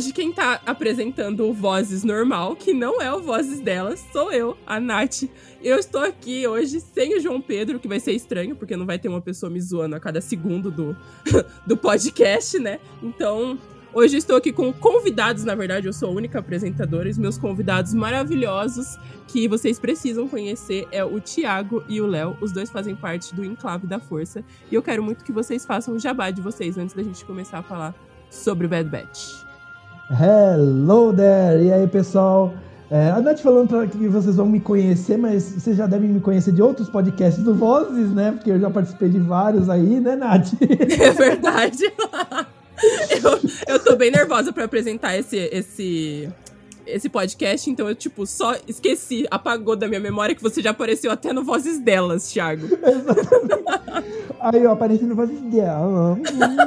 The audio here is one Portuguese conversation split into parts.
Hoje quem tá apresentando o Vozes Normal, que não é o Vozes delas, sou eu, a Nath. Eu estou aqui hoje sem o João Pedro, que vai ser estranho, porque não vai ter uma pessoa me zoando a cada segundo do, do podcast, né? Então, hoje estou aqui com convidados, na verdade, eu sou a única apresentadora, os meus convidados maravilhosos que vocês precisam conhecer é o Thiago e o Léo. Os dois fazem parte do Enclave da Força. E eu quero muito que vocês façam o jabá de vocês antes da gente começar a falar sobre o Bad Batch. Hello there! E aí, pessoal? É, a Nath falando pra que vocês vão me conhecer, mas vocês já devem me conhecer de outros podcasts do Vozes, né? Porque eu já participei de vários aí, né, Nath? É verdade. eu, eu tô bem nervosa pra apresentar esse, esse, esse podcast, então eu, tipo, só esqueci, apagou da minha memória que você já apareceu até no Vozes Delas, Thiago. aí eu apareci no Vozes dela.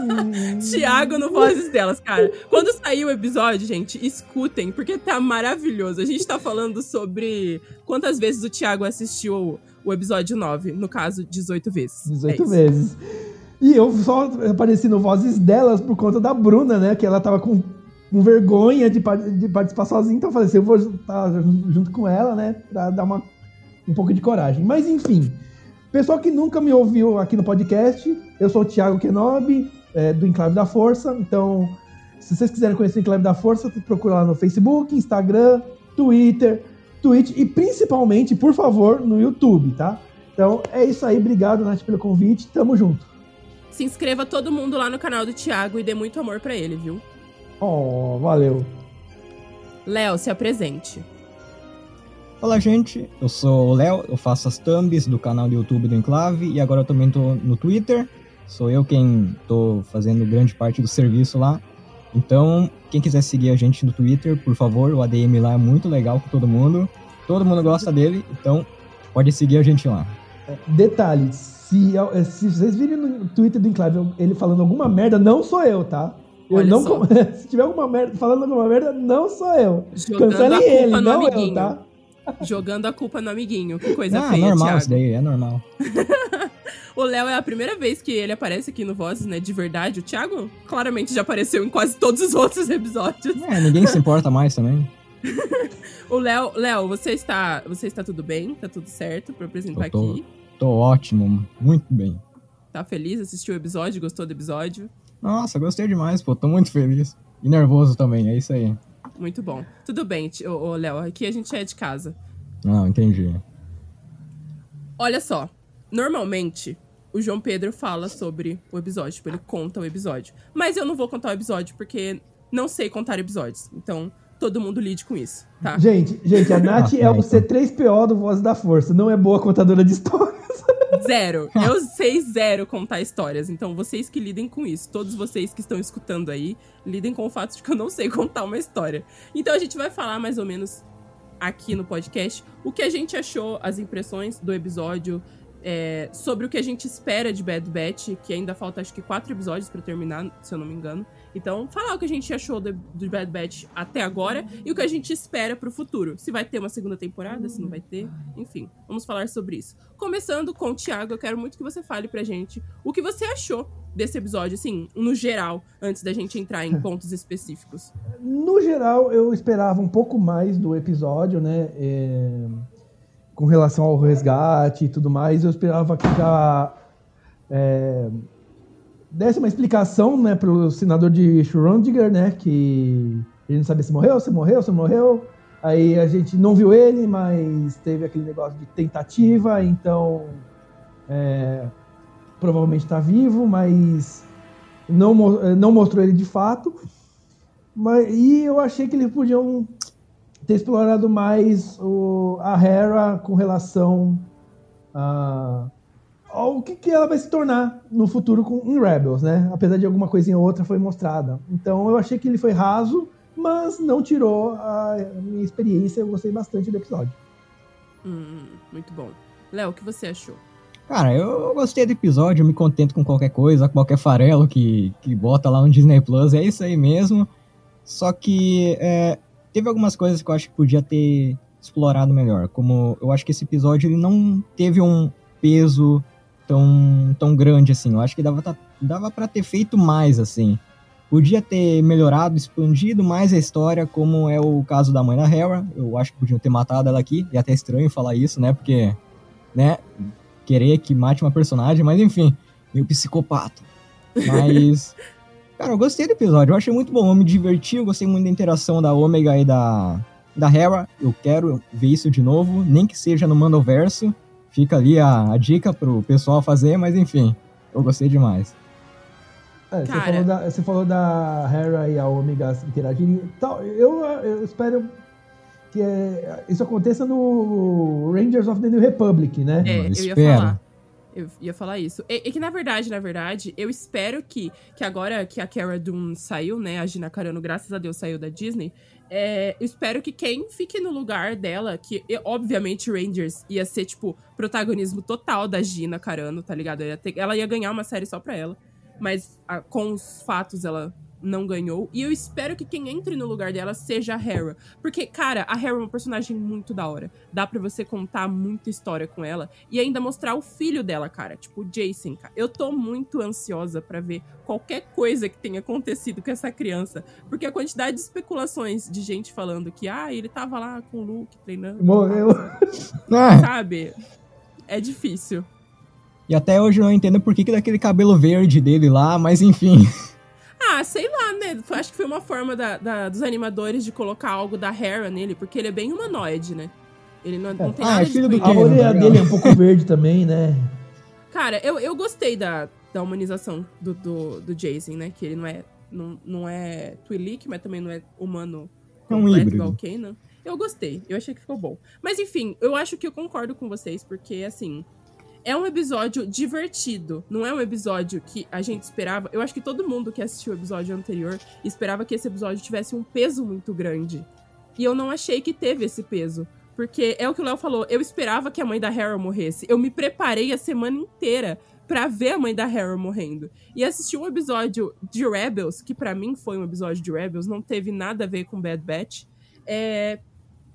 Thiago no Vozes Delas, cara. Quando sair o episódio, gente, escutem, porque tá maravilhoso. A gente tá falando sobre quantas vezes o Thiago assistiu o episódio 9, no caso, 18 vezes. 18 É vezes. E eu só apareci no Vozes delas por conta da Bruna, né? Que ela tava com, com vergonha de, de participar sozinha, então eu falei assim, eu vou estar junto com ela, né? Pra dar uma, um pouco de coragem. Mas enfim, pessoal que nunca me ouviu aqui no podcast, eu sou o Thiago Kenobi, é, do Enclave da Força. Então, se vocês quiserem conhecer o Enclave da Força, procura lá no Facebook, Instagram, Twitter, Twitch e principalmente, por favor, no YouTube, tá? Então é isso aí, obrigado, Nath, pelo convite. Tamo junto. Se inscreva todo mundo lá no canal do Thiago e dê muito amor pra ele, viu? Oh, valeu. Léo, se apresente. Olá, gente. Eu sou o Léo, eu faço as thumbs do canal do YouTube do Enclave e agora eu também tô no Twitter. Sou eu quem tô fazendo grande parte do serviço lá. Então, quem quiser seguir a gente no Twitter, por favor, o ADM lá é muito legal com todo mundo. Todo mundo gosta dele, então pode seguir a gente lá. Detalhe, se, eh, se vocês virem no Twitter do Enclave ele falando alguma merda, não sou eu, tá? Eu Olha não com- se tiver alguma merda, falando alguma merda, não sou eu. Jogando a Cancelem culpa ele, no não eu, amiguinho. tá? Jogando a culpa no amiguinho. Que coisa ah, feia, normal Thiago. isso daí, é normal. O Léo é a primeira vez que ele aparece aqui no Vozes, né? De verdade. O Thiago claramente já apareceu em quase todos os outros episódios. É, ninguém se importa mais também. O Léo, Léo, você está, você está tudo bem? Tá tudo certo pra apresentar Eu tô. aqui? Tô ótimo, muito bem. Tá feliz? Assistiu o episódio? Gostou do episódio? Nossa, gostei demais, pô, tô muito feliz. E nervoso também, é isso aí. Muito bom. Tudo bem, ô, Léo. Aqui a gente é de casa. Não, entendi. Olha só. Normalmente, o João Pedro fala sobre o episódio. Tipo, ele conta o episódio. Mas eu não vou contar o episódio porque não sei contar episódios. Então, todo mundo lide com isso, tá? Gente, gente, a Nath Ah, é o certo. C3PO do Voz da Força, não é boa contadora de histórias. Zero. Eu sei zero contar histórias. Então, vocês que lidem com isso. Todos vocês que estão escutando aí, lidem com o fato de que eu não sei contar uma história. Então, a gente vai falar mais ou menos aqui no podcast o que a gente achou, as impressões do episódio, é, sobre o que a gente espera de Bad Batch, que ainda falta acho que quatro episódios pra terminar, se eu não me engano. Então, falar o que a gente achou do, do Bad Batch até agora e o que a gente espera pro futuro. Se vai ter uma segunda temporada, se não vai ter, enfim, vamos falar sobre isso. Começando com o Thiago, eu quero muito que você fale pra gente o que você achou desse episódio, assim, no geral, antes da gente entrar em pontos específicos. No geral, eu esperava um pouco mais do episódio, né? É, com relação ao resgate e tudo mais, eu esperava que já é, desse uma explicação, né, pro senador de Schrödinger, né, que ele não sabia se morreu, se morreu, se morreu. Aí a gente não viu ele, mas teve aquele negócio de tentativa, então é, provavelmente está vivo, mas não, não mostrou ele de fato. Mas, e eu achei que eles podiam ter explorado mais o, a Hera com relação a, ao que, que ela vai se tornar no futuro com, em Rebels, né? Apesar de alguma coisinha ou outra foi mostrada. Então eu achei que ele foi raso, mas não tirou a minha experiência. Eu gostei bastante do episódio. Hum, muito bom. Léo, o que você achou? Cara, eu gostei do episódio, eu me contento com qualquer coisa, qualquer farelo que, que bota lá no Disney Plus, é isso aí mesmo. Só que é, teve algumas coisas que eu acho que podia ter explorado melhor. Como eu acho que esse episódio ele não teve um peso tão, tão grande assim. Eu acho que dava, tá, dava para ter feito mais assim. Podia ter melhorado, expandido mais a história, como é o caso da mãe da Hera. Eu acho que podiam ter matado ela aqui. E é até estranho falar isso, né? Porque, né? querer que mate uma personagem, mas enfim, meio psicopata. Mas, cara, eu gostei do episódio, eu achei muito bom, eu me diverti, eu gostei muito da interação da Omega e da, da Hera, eu quero ver isso de novo, nem que seja no Mandoverso, fica ali a, a dica pro pessoal fazer, mas enfim, eu gostei demais. É, você, falou da, você falou da Hera e a Omega interagirem. Eu, eu espero que é, isso aconteça no Rangers of the New Republic, né? É, eu ia falar. Eu ia falar isso. E, e, que, na verdade, na verdade, eu espero que, que agora que a Cara Dune saiu, né? A Gina Carano, graças a Deus, saiu da Disney. É, eu espero que quem fique no lugar dela, que obviamente Rangers ia ser, tipo, protagonismo total da Gina Carano, tá ligado? Ia ter, ela ia ganhar uma série só pra ela. Mas a, com os fatos, ela não ganhou. E eu espero que quem entre no lugar dela seja a Hera. Porque, cara, a Hera é uma personagem muito da hora. Dá para você contar muita história com ela. E ainda mostrar o filho dela, cara. Tipo, o Jason, cara. Eu tô muito ansiosa para ver qualquer coisa que tenha acontecido com essa criança. Porque a quantidade de especulações de gente falando que, ah, ele tava lá com o Luke treinando. Morreu. Sabe? É difícil. E até hoje eu não entendo por que, que daquele cabelo verde dele lá, mas enfim. Ah, sei lá, né? Acho que foi uma forma da, da, dos animadores de colocar algo da Hera nele, porque ele é bem humanoide, né? Ele não, não tem ah, nada é filho de do A orelha dele é um pouco verde também, né? Cara, eu, eu gostei da, da humanização do, do, do Jason, né? Que ele não é, não, não é Twi'lek, mas também não é humano é um híbrido. Kanan. Eu gostei, eu achei que ficou bom. Mas enfim, eu acho que eu concordo com vocês, porque assim, é um episódio divertido. Não é um episódio que a gente esperava. Eu acho que todo mundo que assistiu o episódio anterior esperava que esse episódio tivesse um peso muito grande. E eu não achei que teve esse peso. Porque é o que o Léo falou, eu esperava que a mãe da Harrow morresse. Eu me preparei a semana inteira para ver a mãe da Harrow morrendo. E assistir um episódio de Rebels, que para mim foi um episódio de Rebels, não teve nada a ver com Bad Batch. É,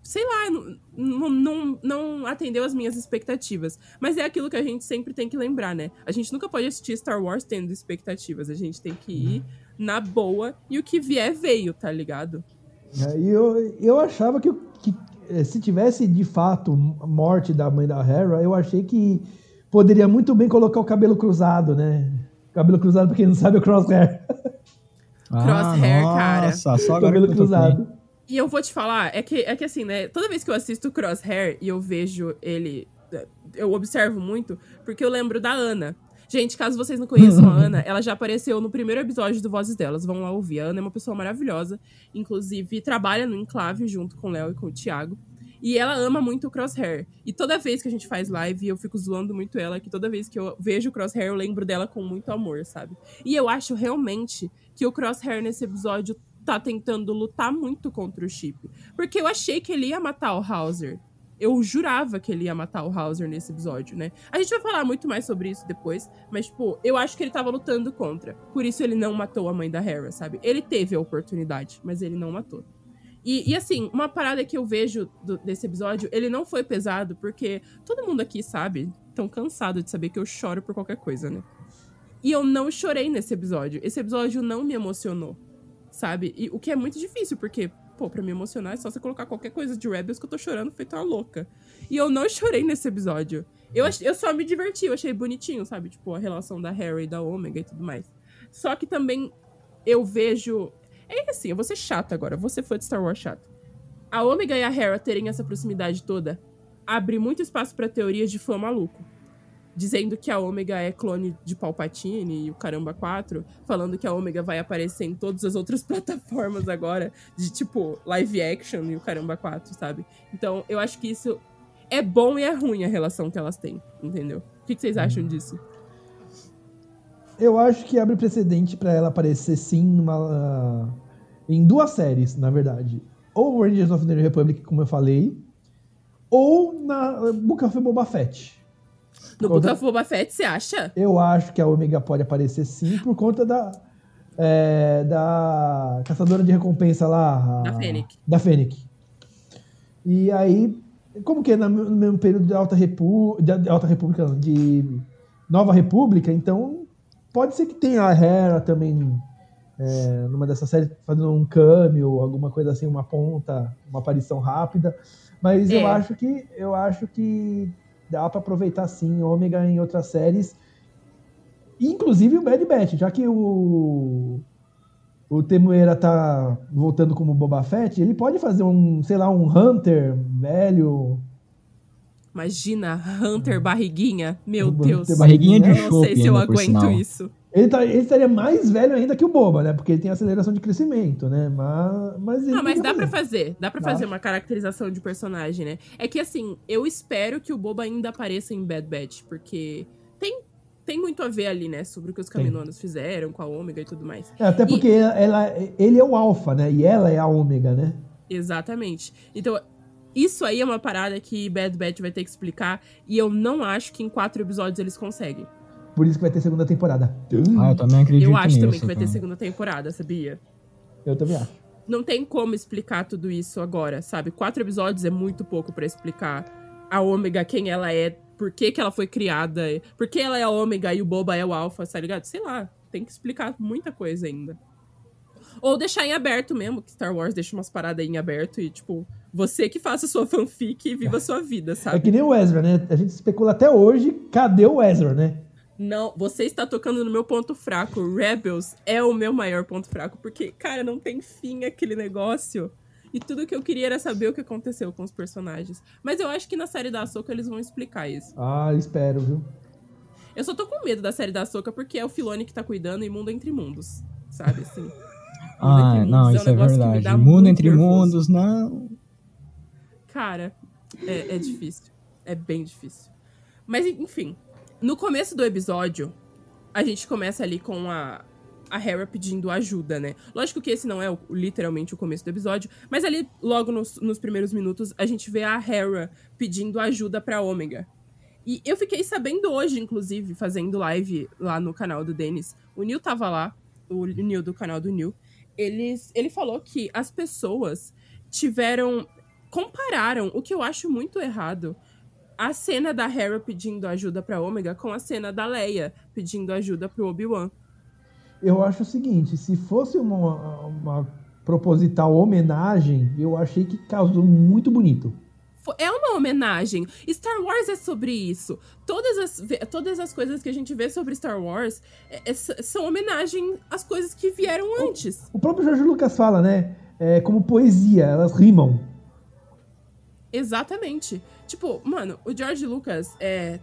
sei lá, não, não, não atendeu as minhas expectativas. Mas é aquilo que a gente sempre tem que lembrar, né? A gente nunca pode assistir Star Wars tendo expectativas. A gente tem que ir na boa e o que vier veio, tá ligado? É, e eu, eu achava que, que eh, se tivesse de fato morte da mãe da Hera, eu achei que poderia muito bem colocar o cabelo cruzado, né? Cabelo cruzado, pra quem não sabe, é o crosshair. Ah, crosshair, nossa, cara. Só agora cabelo cruzado. E eu vou te falar, é que, é que assim, né? Toda vez que eu assisto Crosshair e eu vejo ele. Eu observo muito, porque eu lembro da Ana. Gente, caso vocês não conheçam a Ana, ela já apareceu no primeiro episódio do Vozes Delas. Vão lá ouvir. A Ana é uma pessoa maravilhosa. Inclusive, trabalha no Enclave junto com o Léo e com o Thiago. E ela ama muito o Crosshair. E toda vez que a gente faz live, eu fico zoando muito ela, que toda vez que eu vejo o Crosshair, eu lembro dela com muito amor, sabe? E eu acho realmente que o Crosshair nesse episódio tá tentando lutar muito contra o Chip. Porque eu achei que ele ia matar o Hauser. eu jurava que ele ia matar o Hauser nesse episódio, né? A gente vai falar muito mais sobre isso depois, mas, tipo, eu acho que ele tava lutando contra. Por isso ele não matou a mãe da Hera, sabe? Ele teve a oportunidade, mas ele não matou. E, e assim, uma parada que eu vejo do, desse episódio, ele não foi pesado, porque todo mundo aqui sabe, tão cansado de saber que eu choro por qualquer coisa, né? E eu não chorei nesse episódio. Esse episódio não me emocionou, sabe? E o que é muito difícil, porque pô, pra me emocionar é só você colocar qualquer coisa de Rebels que eu tô chorando feito uma louca. E eu não chorei nesse episódio. Eu, eu só me diverti, eu achei bonitinho, sabe? Tipo, a relação da Harry da Omega e tudo mais. Só que também eu vejo. É assim, eu vou ser chato agora, você foi de Star Wars chato. A Omega e a Hera terem essa proximidade toda abre muito espaço para teorias de fã maluco dizendo que a Ômega é clone de Palpatine e o Caramba 4, falando que a Ômega vai aparecer em todas as outras plataformas agora, de tipo live action e o Caramba 4, sabe? Então, eu acho que isso é bom e é ruim a relação que elas têm, entendeu? O que, que vocês acham disso? Eu acho que abre precedente pra ela aparecer sim numa, em duas séries, na verdade. Ou Rangers of the New Republic, como eu falei, ou na Book of Boba Fett. No Book of Boba Fett, você acha? Eu acho que a Omega pode aparecer sim por conta da é, da caçadora de recompensa lá. Da Fennec. Da Fennec. E aí, como que é no mesmo período de Alta, Repu, de Alta República, de Nova República, então pode ser que tenha a Hera também é, numa dessas séries fazendo um cameo, alguma coisa assim, uma ponta, uma aparição rápida. Mas eu É. acho que eu acho que dá pra aproveitar sim Ômega em outras séries. Inclusive o Bad Batch, já que o o Temuera tá voltando como Boba Fett, ele pode fazer um, sei lá, um Hunter velho. Imagina, Hunter barriguinha. Meu Hunter Deus. Barriguinha de eu não sei se eu aguento isso. Ele, tá, ele estaria mais velho ainda que o Boba, né? Porque ele tem aceleração de crescimento, né? Mas, mas ele Não, mas podia dá pra fazer. Dá pra Dá. fazer uma caracterização de personagem, né? É que assim, eu espero que o Boba ainda apareça em Bad Batch, porque tem, tem muito a ver ali, né? Sobre o que os. Caminoanos fizeram com a Ômega e tudo mais. É, até porque ela, ela- ele é o alfa, né? E ela é a ômega, né? Exatamente. Então, isso aí é uma parada que Bad Batch vai ter que explicar, e eu não acho que em quatro episódios eles conseguem. Por isso que vai ter segunda temporada. Ah, eu também acredito eu acho nisso. também que vai ter cara. segunda temporada, sabia? Eu também acho. não tem como explicar tudo isso agora, sabe? Quatro episódios é muito pouco pra explicar a Ômega, quem ela é, por que, que ela foi criada, por que ela é a Ômega e o Boba é o Alpha, tá ligado? Sei lá, tem que explicar muita coisa ainda. Ou deixar em aberto mesmo, que Star Wars deixa umas paradas aí em aberto e, tipo, você que faça sua fanfic e viva a sua vida, É sabe? que nem o Ezra, né? A gente especula até hoje, cadê o Ezra, né? Não, você está tocando no meu ponto fraco. Rebels é o meu maior ponto fraco, porque, cara, não tem fim aquele negócio. E tudo que eu queria era saber o que aconteceu com os personagens. Mas eu acho que na série da Ahsoka eles vão explicar isso. Ah, espero, viu? Eu só tô com medo da série da Ahsoka porque é o Filone que tá cuidando e Mundo Entre Mundos, sabe, assim. Ah, não, isso é um que me verdade. Mundo entre nervoso. mundos, não. Cara, é, é difícil. É bem difícil. Mas, enfim. No começo do episódio, a gente começa ali com a, a Hera pedindo ajuda, né? Lógico que esse não é o- literalmente o começo do episódio, mas ali, logo nos, nos primeiros minutos, a gente vê a Hera pedindo ajuda pra Ômega. E eu fiquei sabendo hoje, inclusive, fazendo live lá no canal do Denis. O Neil tava lá, o Neil do canal do Neil. Eles, ele falou que as pessoas tiveram compararam, o que eu acho muito errado, a cena da Hera pedindo ajuda pra Ômega com a cena da Leia pedindo ajuda pro Obi-Wan. Eu acho o seguinte, se fosse uma, uma proposital homenagem, eu achei que causou muito bonito. É uma homenagem. Star Wars é sobre isso. Todas as, todas as coisas que a gente vê sobre Star Wars é- é- são homenagem às coisas que vieram antes. O próprio Jorge Lucas fala, né? É como poesia, elas rimam. Exatamente. Tipo, mano, o George Lucas, é,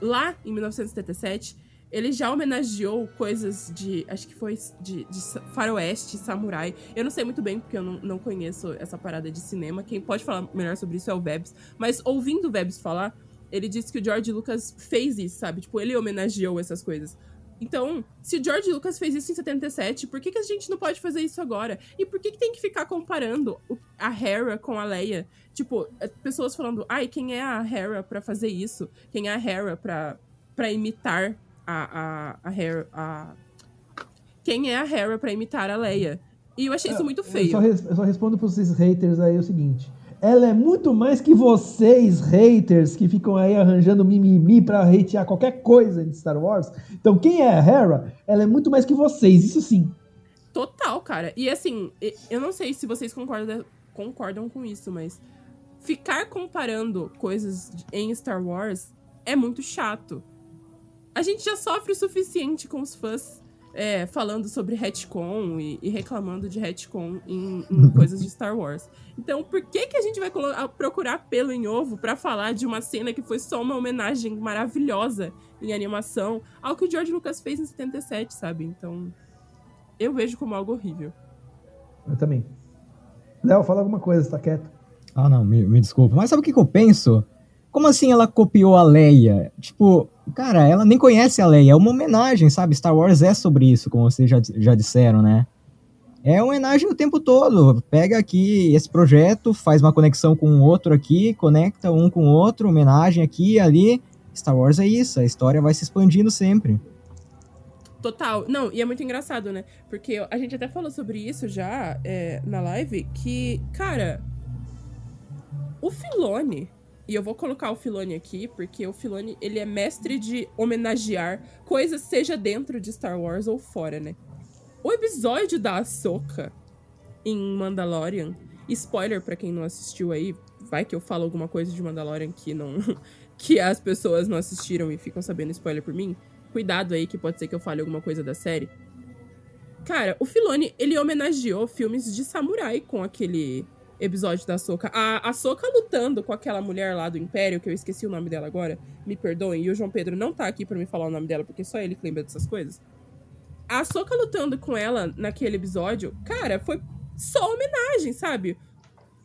lá em 1977, ele já homenageou coisas de. Acho que foi de, de faroeste, samurai. Eu não sei muito bem, porque eu não, não conheço essa parada de cinema. Quem pode falar melhor sobre isso é o Vebs. Mas ouvindo o Vebs falar, ele disse que o George Lucas fez isso, sabe? Tipo, ele homenageou essas coisas. Então, se George Lucas fez isso em 77, por que, que a gente não pode fazer isso agora? E por que, que tem que ficar comparando a Hera com a Leia? Tipo, é, pessoas falando, ai, quem é a Hera pra fazer isso? Quem é a Hera pra, pra imitar a, a, a Hera? A... Quem é a Hera pra imitar a Leia? E eu achei isso muito Eu feio. só, res- eu só respondo pros haters aí o seguinte. Ela é muito mais que vocês, haters, que ficam aí arranjando mimimi pra hatear qualquer coisa de Star Wars. Então, quem é a Hera, ela é muito mais que vocês, isso sim. Total, cara. E assim, eu não sei se vocês concordam, concordam com isso, mas ficar comparando coisas em Star Wars é muito chato. A gente já sofre o suficiente com os fãs é, falando sobre retcon e, e reclamando de retcon em, em coisas de Star Wars. Então, por que, que a gente vai procurar pelo em ovo pra falar de uma cena que foi só uma homenagem maravilhosa em animação ao que o George Lucas fez em 77, sabe? Então, eu vejo como algo horrível. Eu também. Léo, fala alguma coisa, você tá quieto. Ah, não, me, me desculpa. Mas sabe o que, que eu penso? Como assim ela copiou a Leia? Tipo, cara, ela nem conhece a Leia. É uma homenagem, sabe? Star Wars é sobre isso, como vocês já, já disseram, né? É uma homenagem o tempo todo. Pega aqui esse projeto, faz uma conexão com o outro aqui, conecta um com o outro, homenagem aqui e ali. Star Wars é isso, a história vai se expandindo sempre. Total. Não, e é muito engraçado, né? Porque a gente até falou sobre isso já é, na live, que, cara, o Filone, e eu vou colocar o Filone aqui, porque o Filone, ele é mestre de homenagear coisas, seja dentro de Star Wars ou fora, né? O episódio da Ahsoka em Mandalorian, spoiler pra quem não assistiu aí, vai que eu falo alguma coisa de Mandalorian que não que as pessoas não assistiram e ficam sabendo spoiler por mim. Cuidado aí que pode ser que eu fale alguma coisa da série. Cara, o Filoni, ele homenageou filmes de samurai com aquele episódio da Soca. A, a Soca lutando com aquela mulher lá do Império, que eu esqueci o nome dela agora. Me perdoem. E o João Pedro não tá aqui pra me falar o nome dela, porque só ele que lembra dessas coisas. A Soca lutando com ela naquele episódio, cara, foi só homenagem, sabe?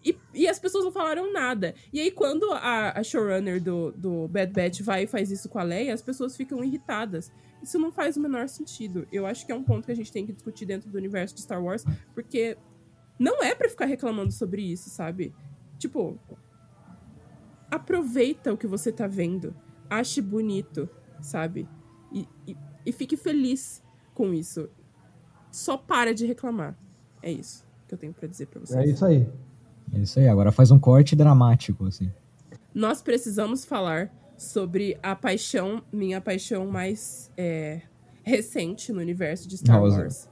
E, e as pessoas não falaram nada. E aí, quando a, a showrunner do, do Bad Batch vai e faz isso com a Leia, as pessoas ficam irritadas. Isso não faz o menor sentido. Eu acho que é um ponto que a gente tem que discutir dentro do universo de Star Wars, porque não é pra ficar reclamando sobre isso, sabe? Tipo, aproveita o que você tá vendo. Ache bonito, sabe? E, e, e fique feliz com isso. Só para de reclamar. É isso que eu tenho pra dizer pra vocês. É isso aí. É isso aí, agora faz um corte dramático, assim. nós precisamos falar sobre a paixão, minha paixão mais é, recente no universo de Star Hauser. Wars.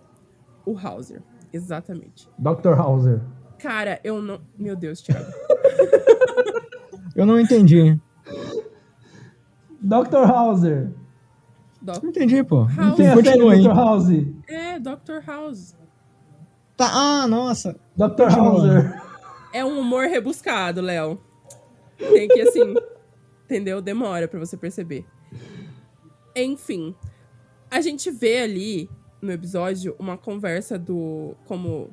O Hauser, exatamente. Dr. Hauser. Cara, eu não. Meu Deus, Thiago. Eu não entendi. Dr. Hauser. Doc... Não entendi, pô. House. Tem a série Continua aí. Dr. House. É, Dr. House. Tá, ah, nossa. Dr. Hauser. É um humor rebuscado, Léo. Tem que, assim. entendeu? Demora pra você perceber. Enfim. A gente vê ali no episódio uma conversa do. Como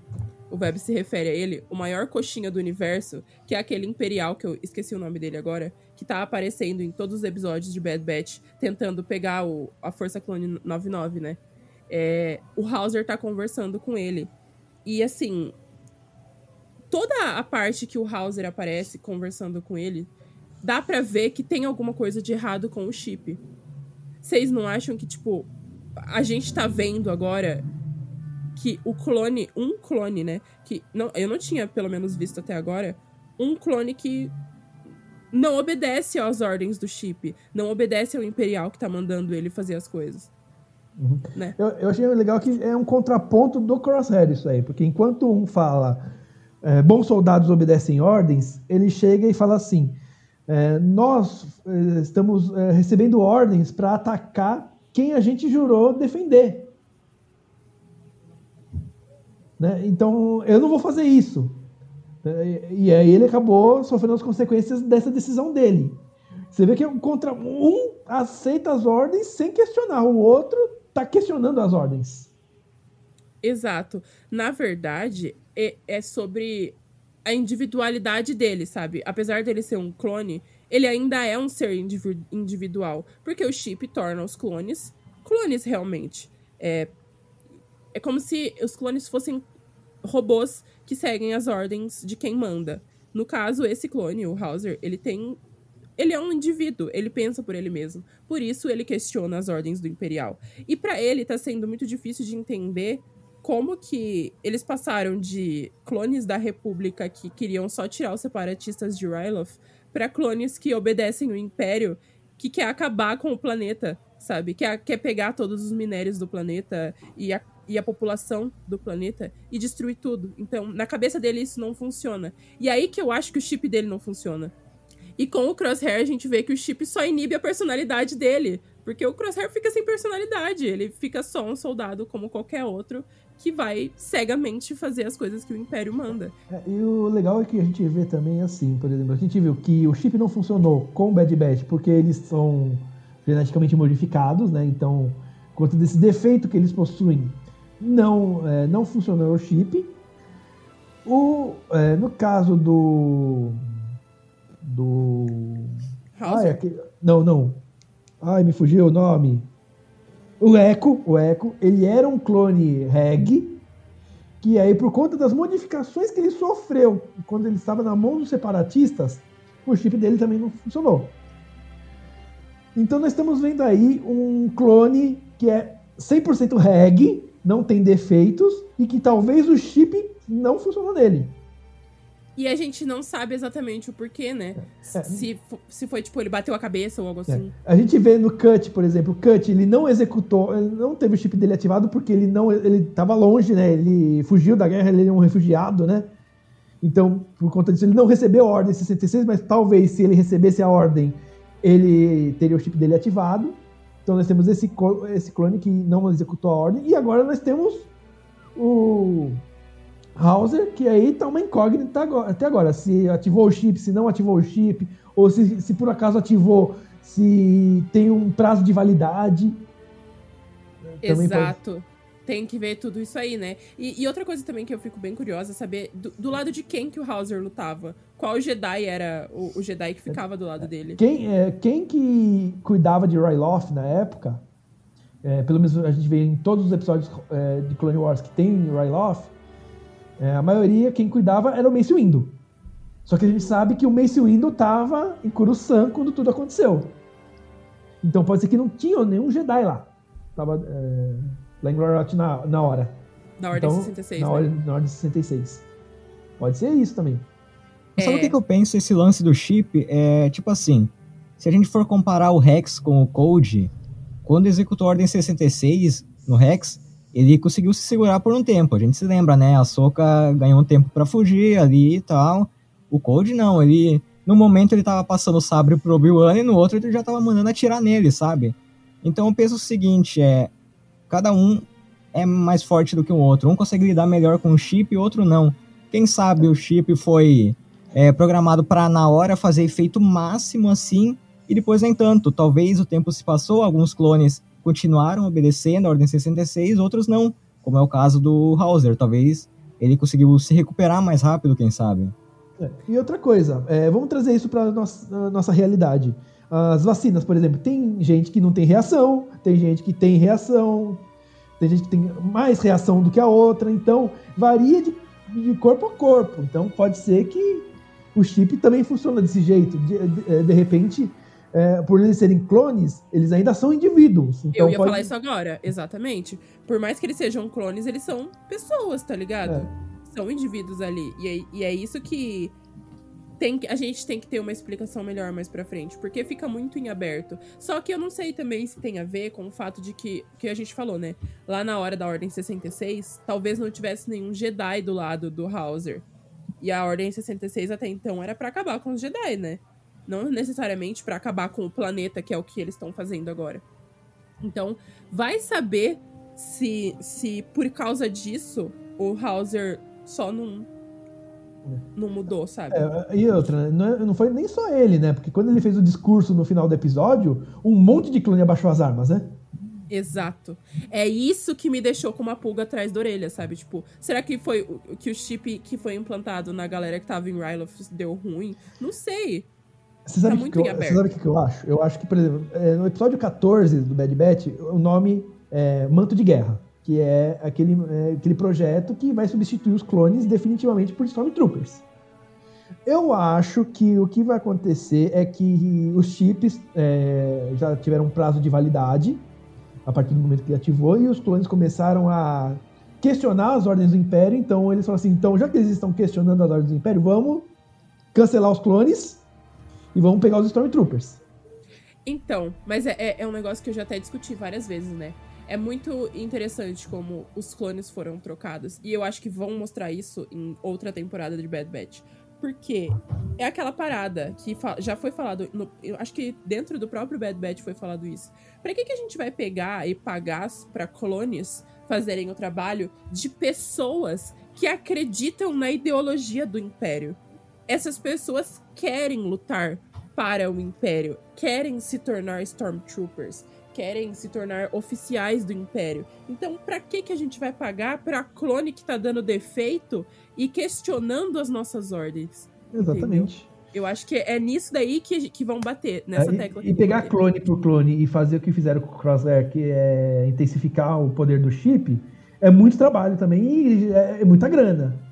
o Web se refere a ele, o maior coxinha do universo, que é aquele Imperial, que eu esqueci o nome dele agora, que tá aparecendo em todos os episódios de Bad Batch, tentando pegar o, a Força Clone 99, né? É, o Hauser tá conversando com ele. E assim, toda a parte que o Hauser aparece conversando com ele, dá pra ver que tem alguma coisa de errado com o chip. Vocês não acham que, tipo, a gente tá vendo agora que o clone, um clone, né? Que não, eu não tinha, pelo menos, visto até agora, um clone que não obedece às ordens do chip, não obedece ao Imperial que tá mandando ele fazer as coisas. Né? Eu, eu achei legal que é um contraponto do Crosshair isso aí, porque enquanto um fala é, bons soldados obedecem ordens, ele chega e fala assim: é, nós é, estamos é, recebendo ordens para atacar quem a gente jurou defender. Né? Então eu não vou fazer isso. E aí ele acabou sofrendo as consequências dessa decisão dele. Você vê que é contra um aceita as ordens sem questionar, o outro tá questionando as ordens. Exato. Na verdade, é, é sobre a individualidade dele, sabe? Apesar dele ser um clone, ele ainda é um ser indivi- individual. Porque o chip torna os clones clones realmente. É, é como se os clones fossem robôs que seguem as ordens de quem manda. No caso, esse clone, o Hauser, ele tem. Ele é um indivíduo, ele pensa por ele mesmo. Por isso, ele questiona as ordens do Imperial. E para ele, tá sendo muito difícil de entender como que eles passaram de clones da República que queriam só tirar os separatistas de Ryloth para clones que obedecem o Império, que quer acabar com o planeta, sabe? Quer, quer pegar todos os minérios do planeta e a, e a população do planeta e destruir tudo. Então, na cabeça dele, isso não funciona. E aí que eu acho que o chip dele não funciona. E com o Crosshair, a gente vê que o chip só inibe a personalidade dele. Porque o Crosshair fica sem personalidade. Ele fica só um soldado como qualquer outro que vai cegamente fazer as coisas que o Império manda. É, e o legal é que a gente vê também assim, por exemplo, a gente viu que o chip não funcionou com o Bad Batch porque eles são geneticamente modificados, né? Então, quanto desse defeito que eles possuem, não, é, não funcionou o chip. O, é, no caso do. Do. Ai, aquele, não, não. Ai, me fugiu o nome. O Echo, o Echo, ele era um clone Reg, que aí, por conta das modificações que ele sofreu quando ele estava na mão dos separatistas, o chip dele também não funcionou. Então nós estamos vendo aí um clone que é 100% reg, não tem defeitos, e que talvez o chip não funcionou nele. E a gente não sabe exatamente o porquê, né? É. Se, se foi, tipo, ele bateu a cabeça ou algo assim. É. A gente vê no Cut, por exemplo, o Cut, ele não executou, ele não teve o chip dele ativado porque ele não, ele tava longe, né? Ele fugiu da guerra, ele é um refugiado, né? Então, por conta disso, ele não recebeu a ordem 66, mas talvez se ele recebesse a ordem ele teria o chip dele ativado. Então nós temos esse, esse clone que não executou a ordem. E agora nós temos o Hauser, que aí tá uma incógnita até agora. Se ativou o chip, se não ativou o chip, ou se, se por acaso ativou, se tem um prazo de validade. Exato. Pode tem que ver tudo isso aí, né? E, e, outra coisa também que eu fico bem curiosa é saber do, do, lado de quem que o Hauser lutava. Qual Jedi era o, o Jedi que ficava do lado dele? Quem, é, quem que cuidava de Ryloth na época, é, pelo menos a gente vê em todos os episódios é, de Clone Wars que tem Ryloth, é, a maioria, quem cuidava era o Mace Windu. Só que a gente sabe que o Mace Windu tava em Coruscant quando tudo aconteceu. Então pode ser que não tinha nenhum Jedi lá. Tava... É, lá em Gloriot na, na hora. Na ordem então, 66. Na, né? ordem, na ordem 66. Pode ser isso também. É... Sabe o que, que eu penso? Esse lance do chip é tipo assim: se a gente for comparar o Rex com o Code, quando executou a ordem 66 no Rex, ele conseguiu se segurar por um tempo. A gente se lembra, né? A Soka ganhou um tempo para fugir ali e tal. O Code não, ele. No momento ele tava passando o sabre pro Obi-Wan e no outro ele já tava mandando atirar nele, sabe? Então eu penso o seguinte, é cada um é mais forte do que o outro. Um consegue lidar melhor com o chip e outro não. Quem sabe o chip foi é, programado para na hora fazer efeito máximo assim e depois nem tanto. Talvez o tempo se passou, alguns clones continuaram obedecendo a Ordem 66, outros não, como é o caso do Hauser. Talvez ele conseguiu se recuperar mais rápido, quem sabe. É, e outra coisa, é, vamos trazer isso para nossa, nossa realidade. As vacinas, por exemplo, tem gente que não tem reação, tem gente que tem reação, tem gente que tem mais reação do que a outra, então varia de, de corpo a corpo. Então pode ser que o chip também funciona desse jeito. De, de, de repente, é, por eles serem clones, eles ainda são indivíduos. Então Eu ia pode... falar isso agora, exatamente. Por mais que eles sejam clones, eles são pessoas, tá ligado? É. São indivíduos ali. E é, e é isso que tem, a gente tem que ter uma explicação melhor mais pra frente, porque fica muito em aberto. Só que eu não sei também se tem a ver com o fato de que, que a gente falou, né? Lá na hora da Ordem 66, talvez não tivesse nenhum Jedi do lado do Hauser. E a Ordem 66 até então era para acabar com os Jedi, né? Não necessariamente para acabar com o planeta, que é o que eles estão fazendo agora. Então, vai saber se, se por causa disso o Hauser só não não mudou, sabe? É, e outra, não, é, não, foi nem só ele, né? Porque quando ele fez o discurso no final do episódio, um monte de clone abaixou as armas, né? Exato. É isso que me deixou com uma pulga atrás da orelha, sabe? Tipo, será que foi que o chip que foi implantado na galera que tava em Ryloth deu ruim? Não sei. Você sabe Tá o que, eu- você sabe que que eu acho? Eu acho que, por exemplo, é, no episódio 14 do Bad Batch, o nome é Manto de Guerra, que é aquele, é, aquele projeto que vai substituir os clones definitivamente por Stormtroopers. Eu acho que o que vai acontecer é que os chips é, já tiveram um prazo de validade a partir do momento que ele ativou e os clones começaram a questionar as ordens do Império. Então eles falaram assim: então já que eles estão questionando as ordens do Império, vamos cancelar os clones e vamos pegar os Stormtroopers. Então, mas é, é, é um negócio que eu já até discuti várias vezes, né? É muito interessante como os clones foram trocados. E eu acho que vão mostrar isso em outra temporada de Bad Batch. Porque é aquela parada que já foi falado. no- eu acho que dentro do próprio Bad Batch foi falado isso. Pra que, que a gente vai pegar e pagar pra clones fazerem o trabalho de pessoas que acreditam na ideologia do Império? Essas pessoas querem lutar para o Império, querem se tornar Stormtroopers, querem se tornar oficiais do Império. Então, pra que que a gente vai pagar pra clone que tá dando defeito e questionando as nossas ordens? Exatamente. Eu acho que é nisso daí que, que vão bater, nessa É, tecla. e, e pegar clone por clone e fazer o que fizeram com o Crosshair, que é intensificar o poder do chip, é muito trabalho também e é, é muita grana.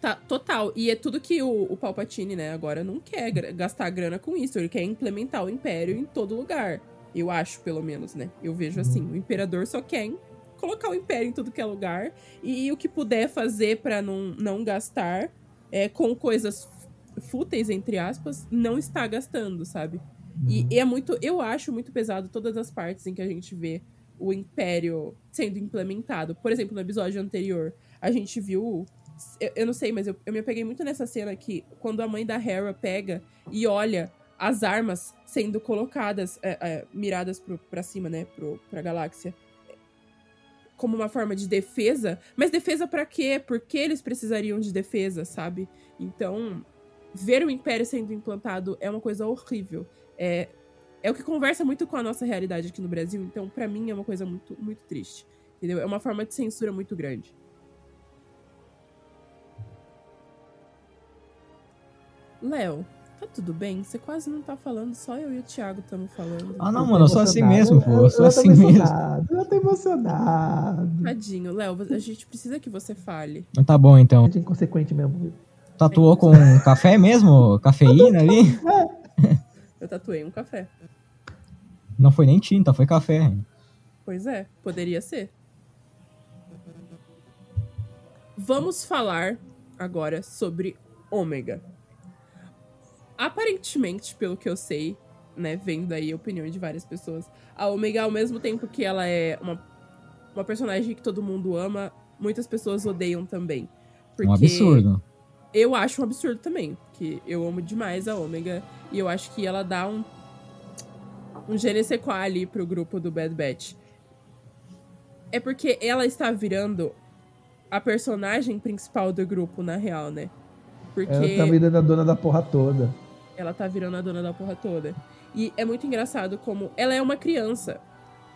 Tá, total. E é tudo que o, o Palpatine, né, agora não quer gastar grana com isso. Ele quer implementar o Império em todo lugar. Eu acho, pelo menos, né? Eu vejo assim. O Imperador só quer colocar o Império em tudo que é lugar. E o que puder fazer pra não, não gastar é, com coisas fúteis, entre aspas, não está gastando, sabe? E, e é muito. Eu acho muito pesado todas as partes em que a gente vê o Império sendo implementado. Por exemplo, no episódio anterior, a gente viu. Eu, eu não sei, mas eu, eu me apeguei muito nessa cena que quando a mãe da Hera pega e olha as armas sendo colocadas, é, é, miradas pro, pra cima, né? Pro, pra galáxia. Como uma forma de defesa. Mas defesa pra quê? Por que eles precisariam de defesa, sabe? Então, ver o Império sendo implantado é uma coisa horrível. É, é o que conversa muito com a nossa realidade aqui no Brasil, então pra mim é uma coisa muito, muito triste. Entendeu? É uma forma de censura muito grande. Léo, tá tudo bem? Você quase não tá falando, só eu e o Thiago estamos falando. Ah, não, Eu mano, eu sou assim mesmo, pô. Eu sou tô assim mesmo. emocionado, Eu tô emocionado. Tadinho, Léo, a gente precisa que você fale. Então Tá bom, então. Gente inconsequente mesmo. Tatuou com café mesmo? Cafeína ali? Eu tatuei um café. Não foi nem tinta, foi café. Pois é, poderia ser. Vamos falar agora sobre ômega. Aparentemente, pelo que eu sei, né, vendo aí a opinião de várias pessoas, a ômega, ao mesmo tempo que ela é uma, uma personagem que todo mundo ama, muitas pessoas odeiam também. Um absurdo. Eu acho um absurdo também, porque eu amo demais a ômega e eu acho que ela dá um um je ne sais quoi ali pro grupo do Bad Batch. É porque ela está virando a personagem principal do grupo, na real, né? Porque Ela tá virando a dona da porra toda. Ela tá virando a dona da porra toda. E é muito engraçado como ela é uma criança.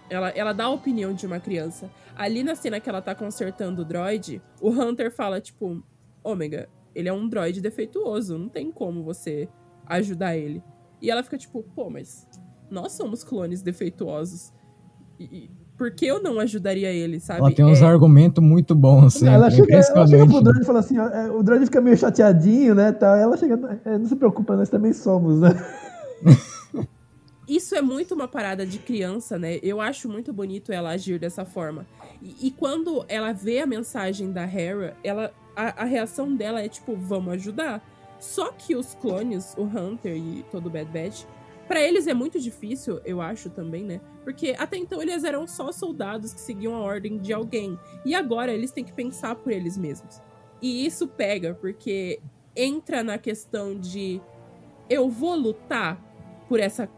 Ela, ela dá a opinião de uma criança. Ali na cena que ela tá consertando o droid, o Hunter fala, tipo, Ômega, ele é um droid defeituoso, não tem como você ajudar ele. E ela fica tipo, pô, mas nós somos clones defeituosos. E, por que eu não ajudaria ele, sabe? Ela tem uns É- argumentos muito bons, sempre. ela, chega, ela chega pro droid e fala assim, ó, é, o droid fica meio chateadinho, né, tal. Ela chega, é, não se preocupa, nós também somos, né? Isso é muito uma parada de criança, né? Eu acho muito bonito ela agir dessa forma. E, e quando ela vê a mensagem da Hera, ela, a, a reação dela é tipo, vamos ajudar. Só que os clones, o Hunter e todo o Bad Batch, pra eles é muito difícil, eu acho também, né? Porque até então eles eram só soldados que seguiam a ordem de alguém. E agora eles têm que pensar por eles mesmos. E isso pega, porque entra na questão de eu vou lutar por essa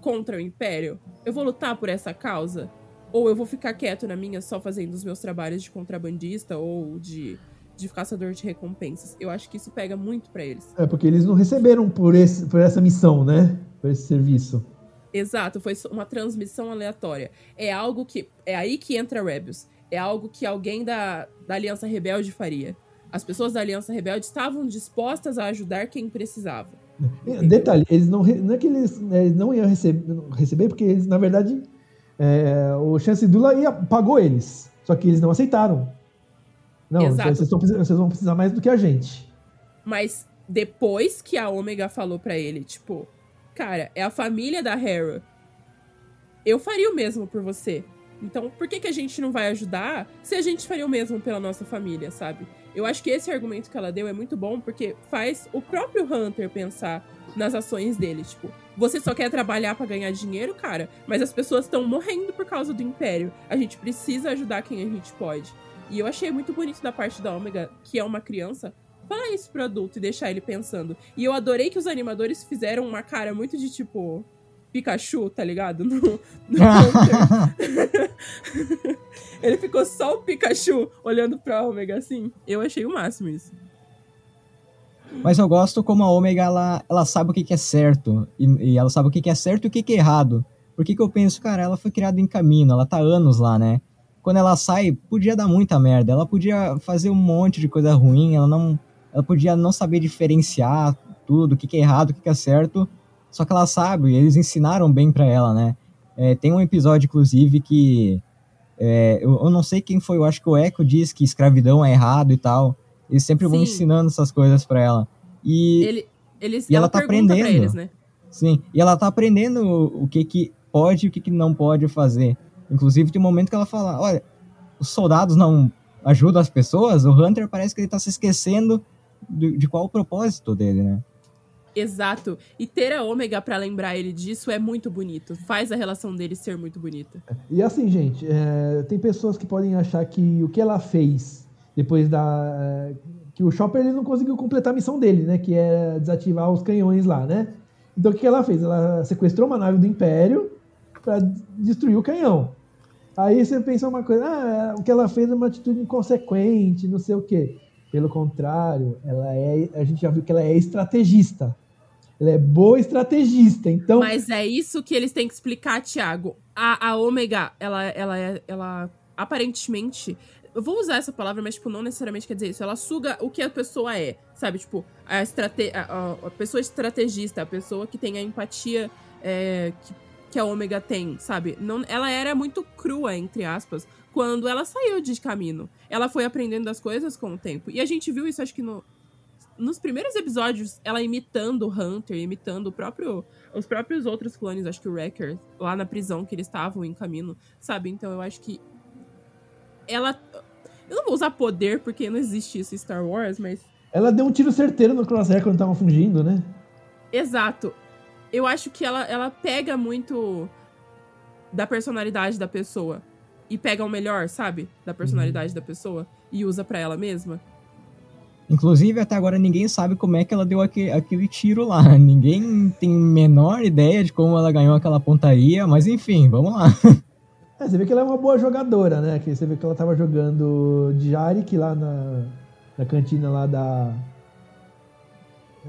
contra o Império? Eu vou lutar por essa causa? Ou eu vou ficar quieto na minha só fazendo os meus trabalhos de contrabandista ou de, de caçador de recompensas? Eu acho que isso pega muito pra eles. É porque eles não receberam por, esse, por essa missão, né? Por esse serviço. Exato, foi uma transmissão aleatória. É algo que. É aí que entra Rebels. É algo que alguém da, da Aliança Rebelde faria. As pessoas da Aliança Rebelde estavam dispostas a ajudar quem precisava. Detalhe, eles não, não é que eles, né, eles não iam receber, receber, porque eles, na verdade, é, o Chance Dula ia, pagou eles. Só que eles não aceitaram. Não, Exato. vocês, vão precisar- vocês vão precisar mais do que a gente. Mas depois que a Omega falou pra ele, tipo, cara, é a família da Hera. Eu faria o mesmo por você. Então, por que, que a gente não vai ajudar se a gente faria o mesmo pela nossa família, sabe? Eu acho que esse argumento que ela deu é muito bom porque faz o próprio Hunter pensar nas ações dele. Tipo, você só quer trabalhar pra ganhar dinheiro, cara, mas as pessoas estão morrendo por causa do Império. A gente precisa ajudar quem a gente pode. E eu achei muito bonito da parte da Omega, que é uma criança, falar isso pro adulto e deixar ele pensando. E eu adorei que os animadores fizeram uma cara muito de tipo. Pikachu, tá ligado? No, no ele ficou só o Pikachu olhando pra Omega assim. Eu achei o máximo isso. Mas eu gosto como a Ômega, ela, ela sabe o que, que é certo. E, e ela sabe o que, que é certo e o que, que é errado. Por que, que eu penso, cara, ela foi criada em caminho, ela tá anos lá, né? Quando ela sai, podia dar muita merda. Ela podia fazer um monte de coisa ruim, ela não. Ela podia não saber diferenciar tudo, o que, que é errado, o que, que é certo. Só que ela sabe, eles ensinaram bem pra ela, né? É, tem um episódio, inclusive, que. é, eu, eu não sei quem foi, eu acho que o Echo diz que escravidão é errado e tal. Eles sempre vão Sim. ensinando essas coisas pra ela. E, Ele, eles, E ela tá pergunta pra aprendendo. eles, né? sim, e ela tá aprendendo o, o que que pode e o que que não pode fazer. Inclusive, tem um momento que ela fala, olha, os soldados não ajudam as pessoas, o Hunter parece que ele tá se esquecendo de, de qual o propósito dele, né? Exato. E ter a Ômega pra lembrar ele disso é muito bonito. Faz a relação deles ser muito bonita. E assim, gente, é, tem pessoas que podem achar que o que ela fez depois da. é, que o Chopper ele não conseguiu completar a missão dele, né? Que é desativar os canhões lá, né? Então o que ela fez? Ela sequestrou uma nave do Império para destruir o canhão. Aí você pensa uma coisa, ah, o que ela fez é uma atitude inconsequente, não sei o quê. Pelo contrário, ela é, a gente já viu que ela é estrategista. Ela é boa estrategista, então Mas é isso que eles têm que explicar, Thiago. A, a Ômega, ela, ela, é- ela aparentemente. Eu vou usar essa palavra, mas, tipo, não necessariamente quer dizer isso. Ela suga o que a pessoa é, sabe? Tipo, a, estrate a, a- a pessoa estrategista, a pessoa que tem a empatia é, que, que a Ômega tem, sabe? Não, ela era muito crua, entre aspas, quando ela saiu de caminho. Ela foi aprendendo as coisas com o tempo. E a gente viu isso, acho que no, nos primeiros episódios, ela imitando o Hunter, imitando o próprio, os próprios outros clones, acho que o Wrecker, lá na prisão que eles estavam em caminho, sabe? Então eu acho que ela. Eu não vou usar poder porque não existe isso em Star Wars, mas. ela deu um tiro certeiro no Crosshair quando estavam fugindo, né? Exato. Eu acho que ela, ela pega muito da personalidade da pessoa. E pega o melhor, sabe? Da personalidade da pessoa. E usa pra ela mesma. Inclusive, até agora ninguém sabe como é que ela deu aque- aquele tiro lá. Ninguém tem a menor ideia de como ela ganhou aquela pontaria, mas enfim, vamos lá. É, você vê que ela é uma boa jogadora, né? Que você vê que ela tava jogando de Jarik lá na, na cantina lá da.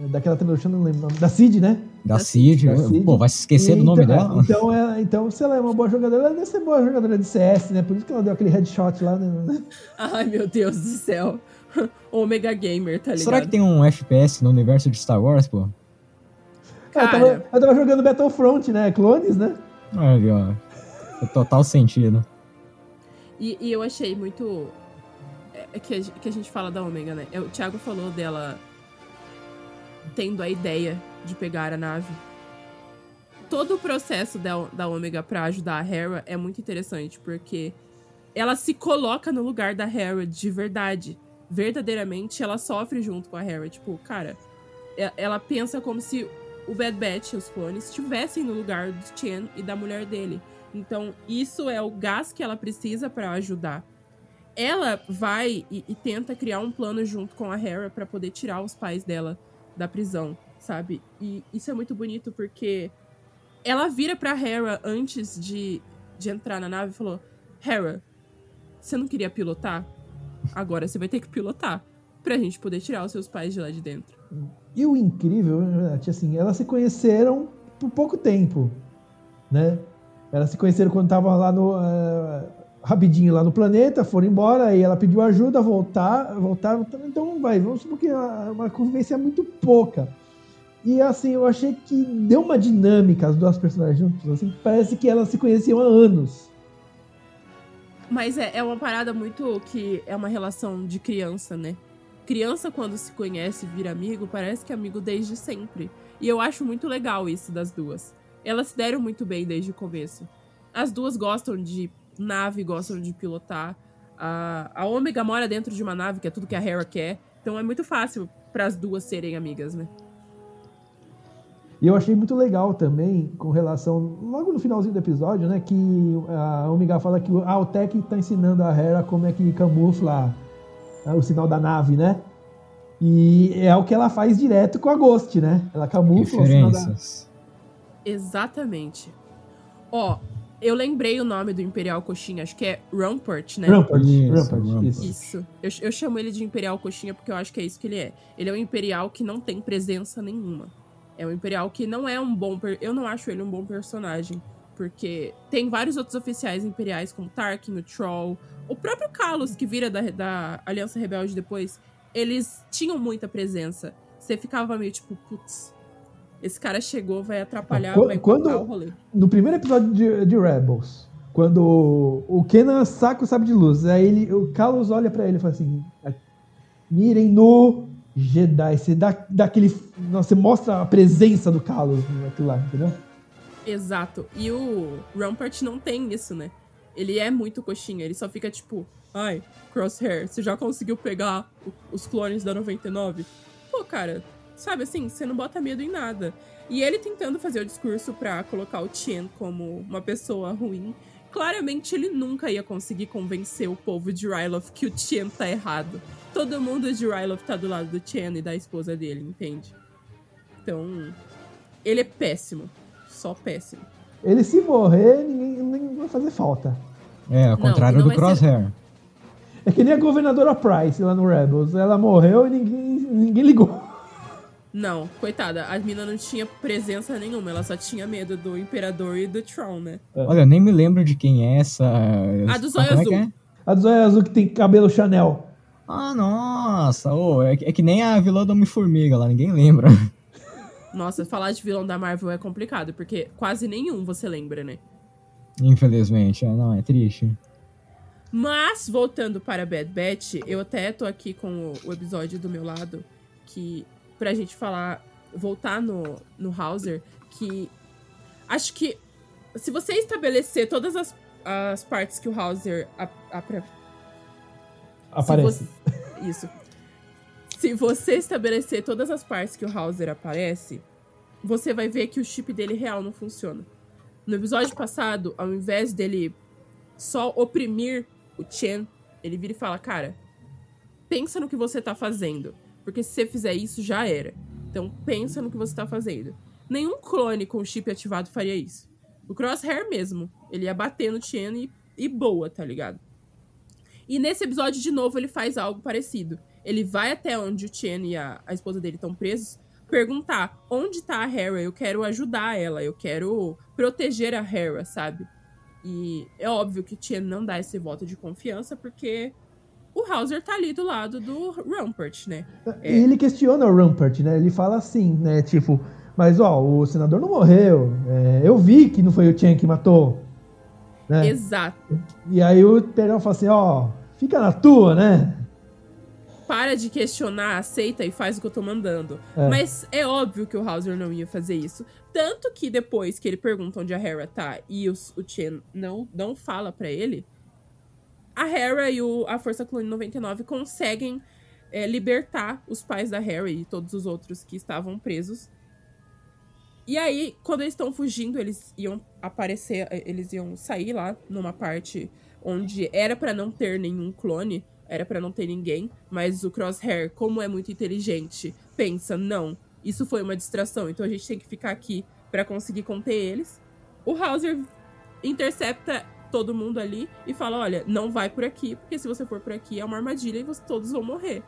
Daquela eu não lembro o nome. Da Cid, né? Da Da Cid, Da Cid. pô, vai se esquecer do Então- nome dela? Então, é, então, se ela é uma boa jogadora, ela deve ser boa jogadora de CS, né? Por isso que ela deu aquele headshot lá. Né? Ai, meu Deus do céu. Omega Gamer, tá ligado? Será que tem um FPS no universo de Star Wars, pô? Ela, tava, ela tava jogando Battlefront, né? Clones, né? Aí, ó. Faz total sentido. E, e eu achei muito. É, é que, a, que a gente fala da Omega, né? É, O Thiago falou dela tendo a ideia de pegar a nave. Todo o processo da, da Omega pra ajudar a Hera é muito interessante, porque ela se coloca no lugar da Hera de verdade. Verdadeiramente, ela sofre junto com a Hera. Tipo, cara, e- ela pensa como se o Bad Batch, os clones, estivessem no lugar do Chen e da mulher dele. Então, isso é o gás que ela precisa pra ajudar. Ela vai e, e tenta criar um plano junto com a Hera pra poder tirar os pais dela da prisão, sabe? E isso é muito bonito porque ela vira pra Hera antes de, de entrar na nave e falou: Hera, você não queria pilotar? Agora você vai ter que pilotar pra gente poder tirar os seus pais de lá de dentro. E o incrível, né, assim, elas se conheceram por pouco tempo, né? Elas se conheceram quando estavam lá no eh, rapidinho lá no planeta, foram embora, aí ela pediu ajuda, voltar, voltar, então vai, vamos supor que a- uma convivência muito pouca. E assim, eu achei que deu uma dinâmica as duas personagens juntos. Assim, parece que elas se conheciam há anos. Mas é, é uma parada muito que é uma relação de criança, né? Criança, quando se conhece vira amigo, parece que é amigo desde sempre. E eu acho muito legal isso das duas. Elas se deram muito bem desde o começo. As duas gostam de nave, gostam de pilotar. A, a Ômega mora dentro de uma nave, que é tudo que a Hera quer. Então é muito fácil para as duas serem amigas, né? E eu achei muito legal também, com relação, logo no finalzinho do episódio, né, que a Omega fala que ah, o Tech tá ensinando a Hera como é que camufla ah, o sinal da nave, né? E é o que ela faz direto com a Ghost, né? Ela camufla o sinal da... Exatamente. Ó, eu lembrei o nome do Imperial Coxinha, acho que é Rampart, né? Rampart, Isso, Rampart, Rampart. isso. Isso. Eu, eu chamo ele de Imperial Coxinha porque eu acho que é isso que ele é. Ele é um Imperial que não tem presença nenhuma. É um Imperial que não é um bom. Eu não acho ele um bom personagem. Porque tem vários outros oficiais imperiais, como Tarkin, o Troll, o próprio Kalos, que vira da, da Aliança Rebelde depois. Eles tinham muita presença. Você ficava meio tipo, putz, esse cara chegou, vai atrapalhar, Quando- vai quando- o rolê. No primeiro episódio de, de Rebels, quando o Kenan saca o sabre de luz, aí ele, o Carlos olha pra ele e fala assim: mirem no Jedi. Você dá, dá aquele. Você mostra a presença do Carlos naquilo lá, entendeu? Exato. E o Rampart não tem isso, né? Ele é muito coxinha, ele só fica tipo, ai, Crosshair, você já conseguiu pegar os clones da 99? Pô, cara, sabe assim, você não bota medo em nada. E ele tentando fazer o discurso pra colocar o Chen como uma pessoa ruim, claramente ele nunca ia conseguir convencer o povo de Ryloth que o Chen tá errado. Todo mundo de Ryloth tá do lado do Chen e da esposa dele, entende? Então, ele é péssimo. Só péssimo. Ele se morrer, ninguém, ninguém vai fazer falta. É, ao Não, contrário e não do vai ser- Crosshair. É que nem a governadora Price lá no Rebels. Ela morreu e ninguém, ninguém ligou. Não, coitada, a mina não tinha presença nenhuma, ela só tinha medo do Imperador e do Tron, né? Olha, eu nem me lembro de quem é essa. A do zóio é que azul. é? A do Zóio Azul que tem cabelo Chanel. Ah, nossa! ô, é, que- é que nem a vilã do Homem-Formiga lá, ninguém lembra. Nossa, falar de vilão da Marvel é complicado, porque quase nenhum você lembra, né? Infelizmente, é, não, é triste. Mas, voltando para Bad Batch, eu até tô aqui com o episódio do meu lado, que pra gente falar, voltar no, no Hauser, que acho que se você estabelecer todas as, as partes que o Hauser a- apre- Aparece. Se você- Isso. Se você estabelecer todas as partes que o Hauser aparece, você vai ver que o chip dele real não funciona. No episódio passado, ao invés dele só oprimir o Chen, ele vira e fala: Cara, pensa no que você tá fazendo. Porque se você fizer isso, já era. Então pensa no que você tá fazendo. Nenhum clone com chip ativado faria isso. O Crosshair mesmo. Ele ia bater no Chen e, e boa, tá ligado? E nesse episódio, de novo, ele faz algo parecido. Ele vai até onde o Chen e a, a esposa dele estão presos, perguntar onde tá a Hera, eu quero ajudar ela, eu quero proteger a Hera, sabe? E é óbvio que Chen não dá esse voto de confiança, porque o Hauser tá ali do lado do Rampart, né? E ele questiona o Rampart, né? Ele fala assim, né? Tipo, mas ó, o senador não morreu. É, eu vi que não foi o Chen que matou. Né? Exato. E aí o Perão fala assim, ó, fica na tua, né? para de questionar, aceita e faz o que eu tô mandando. É. Mas é óbvio que o Hauser não ia fazer isso. Tanto que depois que ele pergunta onde a Hera tá e os- o Chen não, não fala pra ele, a Hera e o, a Força Clone 99 conseguem é, libertar os pais da Hera e todos os outros que estavam presos. E aí, quando eles estão fugindo, eles iam aparecer, eh, eles iam sair lá numa parte onde era pra não ter nenhum clone, era pra não ter ninguém, mas o Crosshair, como é muito inteligente, pensa, não, isso foi uma distração, então a gente tem que ficar aqui pra conseguir conter eles. O Hauser intercepta todo mundo ali e fala, olha, não vai por aqui, porque se você for por aqui é uma armadilha e você, todos vão morrer.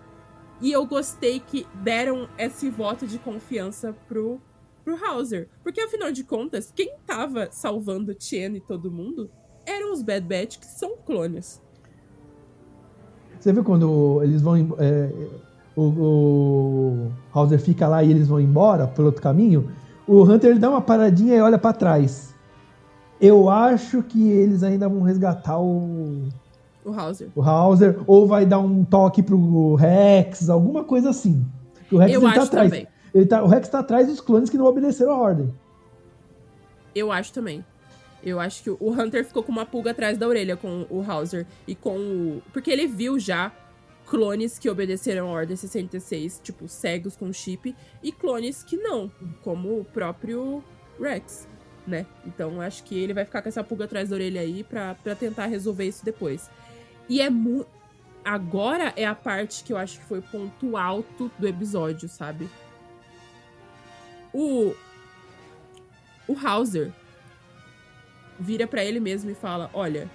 E eu gostei que deram esse voto de confiança pro, pro Hauser. Porque afinal de contas, quem tava salvando Chen e todo mundo eram os Bad Batch, que são clones. Você viu quando eles vão. é, o, o Hauser fica lá e eles vão embora pelo outro caminho, o Hunter ele dá uma paradinha e olha para trás. Eu acho que eles ainda vão resgatar o, O Hauser. o Hauser, ou vai dar um toque pro Rex, alguma coisa assim. O Rex Eu ele tá atrás. também. Ele tá, o Rex tá atrás dos clones que não obedeceram a ordem. Eu acho também. Eu acho que o Hunter ficou com uma pulga atrás da orelha com o Hauser e com o. Porque ele viu já clones que obedeceram a Ordem 66, tipo, cegos com chip, e clones que não, como o próprio Rex, né? Então acho que ele vai ficar com essa pulga atrás da orelha aí pra, tentar resolver isso depois. E é muito. Agora é a parte que eu acho que foi o ponto alto do episódio, sabe? O. O Hauser vira pra ele mesmo e fala: Olha,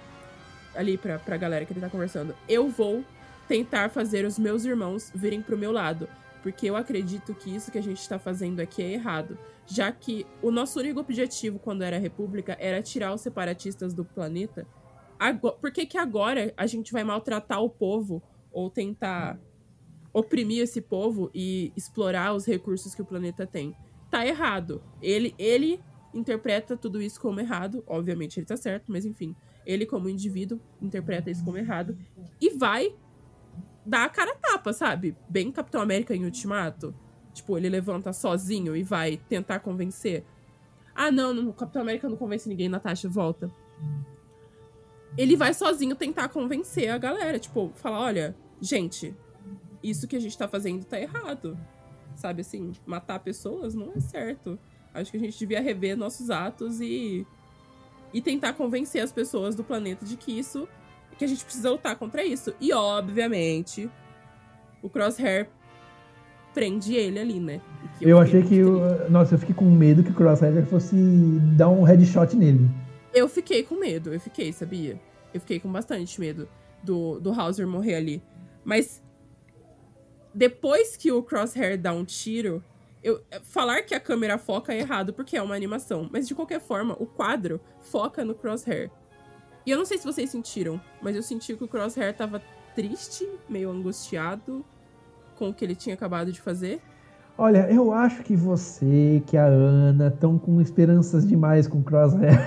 ali pra, pra galera que ele tá conversando, eu vou tentar fazer os meus irmãos virem pro meu lado. Porque eu acredito que isso que a gente tá fazendo aqui é errado. Já que o nosso único objetivo quando era a República era tirar os separatistas do planeta. Agora, por que, que agora a gente vai maltratar o povo ou tentar oprimir esse povo e explorar os recursos que o planeta tem? Tá errado. Ele, ele interpreta tudo isso como errado. Obviamente ele tá certo, mas enfim. Ele, como indivíduo, interpreta isso como errado. E vai dar a cara a tapa, sabe? Bem Capitão América em Ultimato. Tipo, ele levanta sozinho e vai tentar convencer. Ah, não, não, o Capitão América não convence ninguém, Natasha, volta. Ele vai sozinho tentar convencer a galera. Tipo, falar: olha, gente, isso que a gente tá fazendo tá errado. Sabe assim, matar pessoas não é certo. Acho que a gente devia rever nossos atos e. e tentar convencer as pessoas do planeta de que isso. que a gente precisa lutar contra isso. E, obviamente, o Crosshair prende ele ali, né? Eu, fiquei achei que. triste. Nossa, eu fiquei com medo que o Crosshair fosse dar um headshot nele. Eu fiquei com medo, eu fiquei, sabia? Eu fiquei com bastante medo do, do Hauser morrer ali. Mas depois que o Crosshair dá um tiro, eu, falar que a câmera foca é errado, porque é uma animação. Mas de qualquer forma, o quadro foca no Crosshair. E eu não sei se vocês sentiram, mas eu senti que o Crosshair tava triste, meio angustiado com o que ele tinha acabado de fazer. Olha, eu acho que você, que a Ana, estão com esperanças demais com o Crosshair.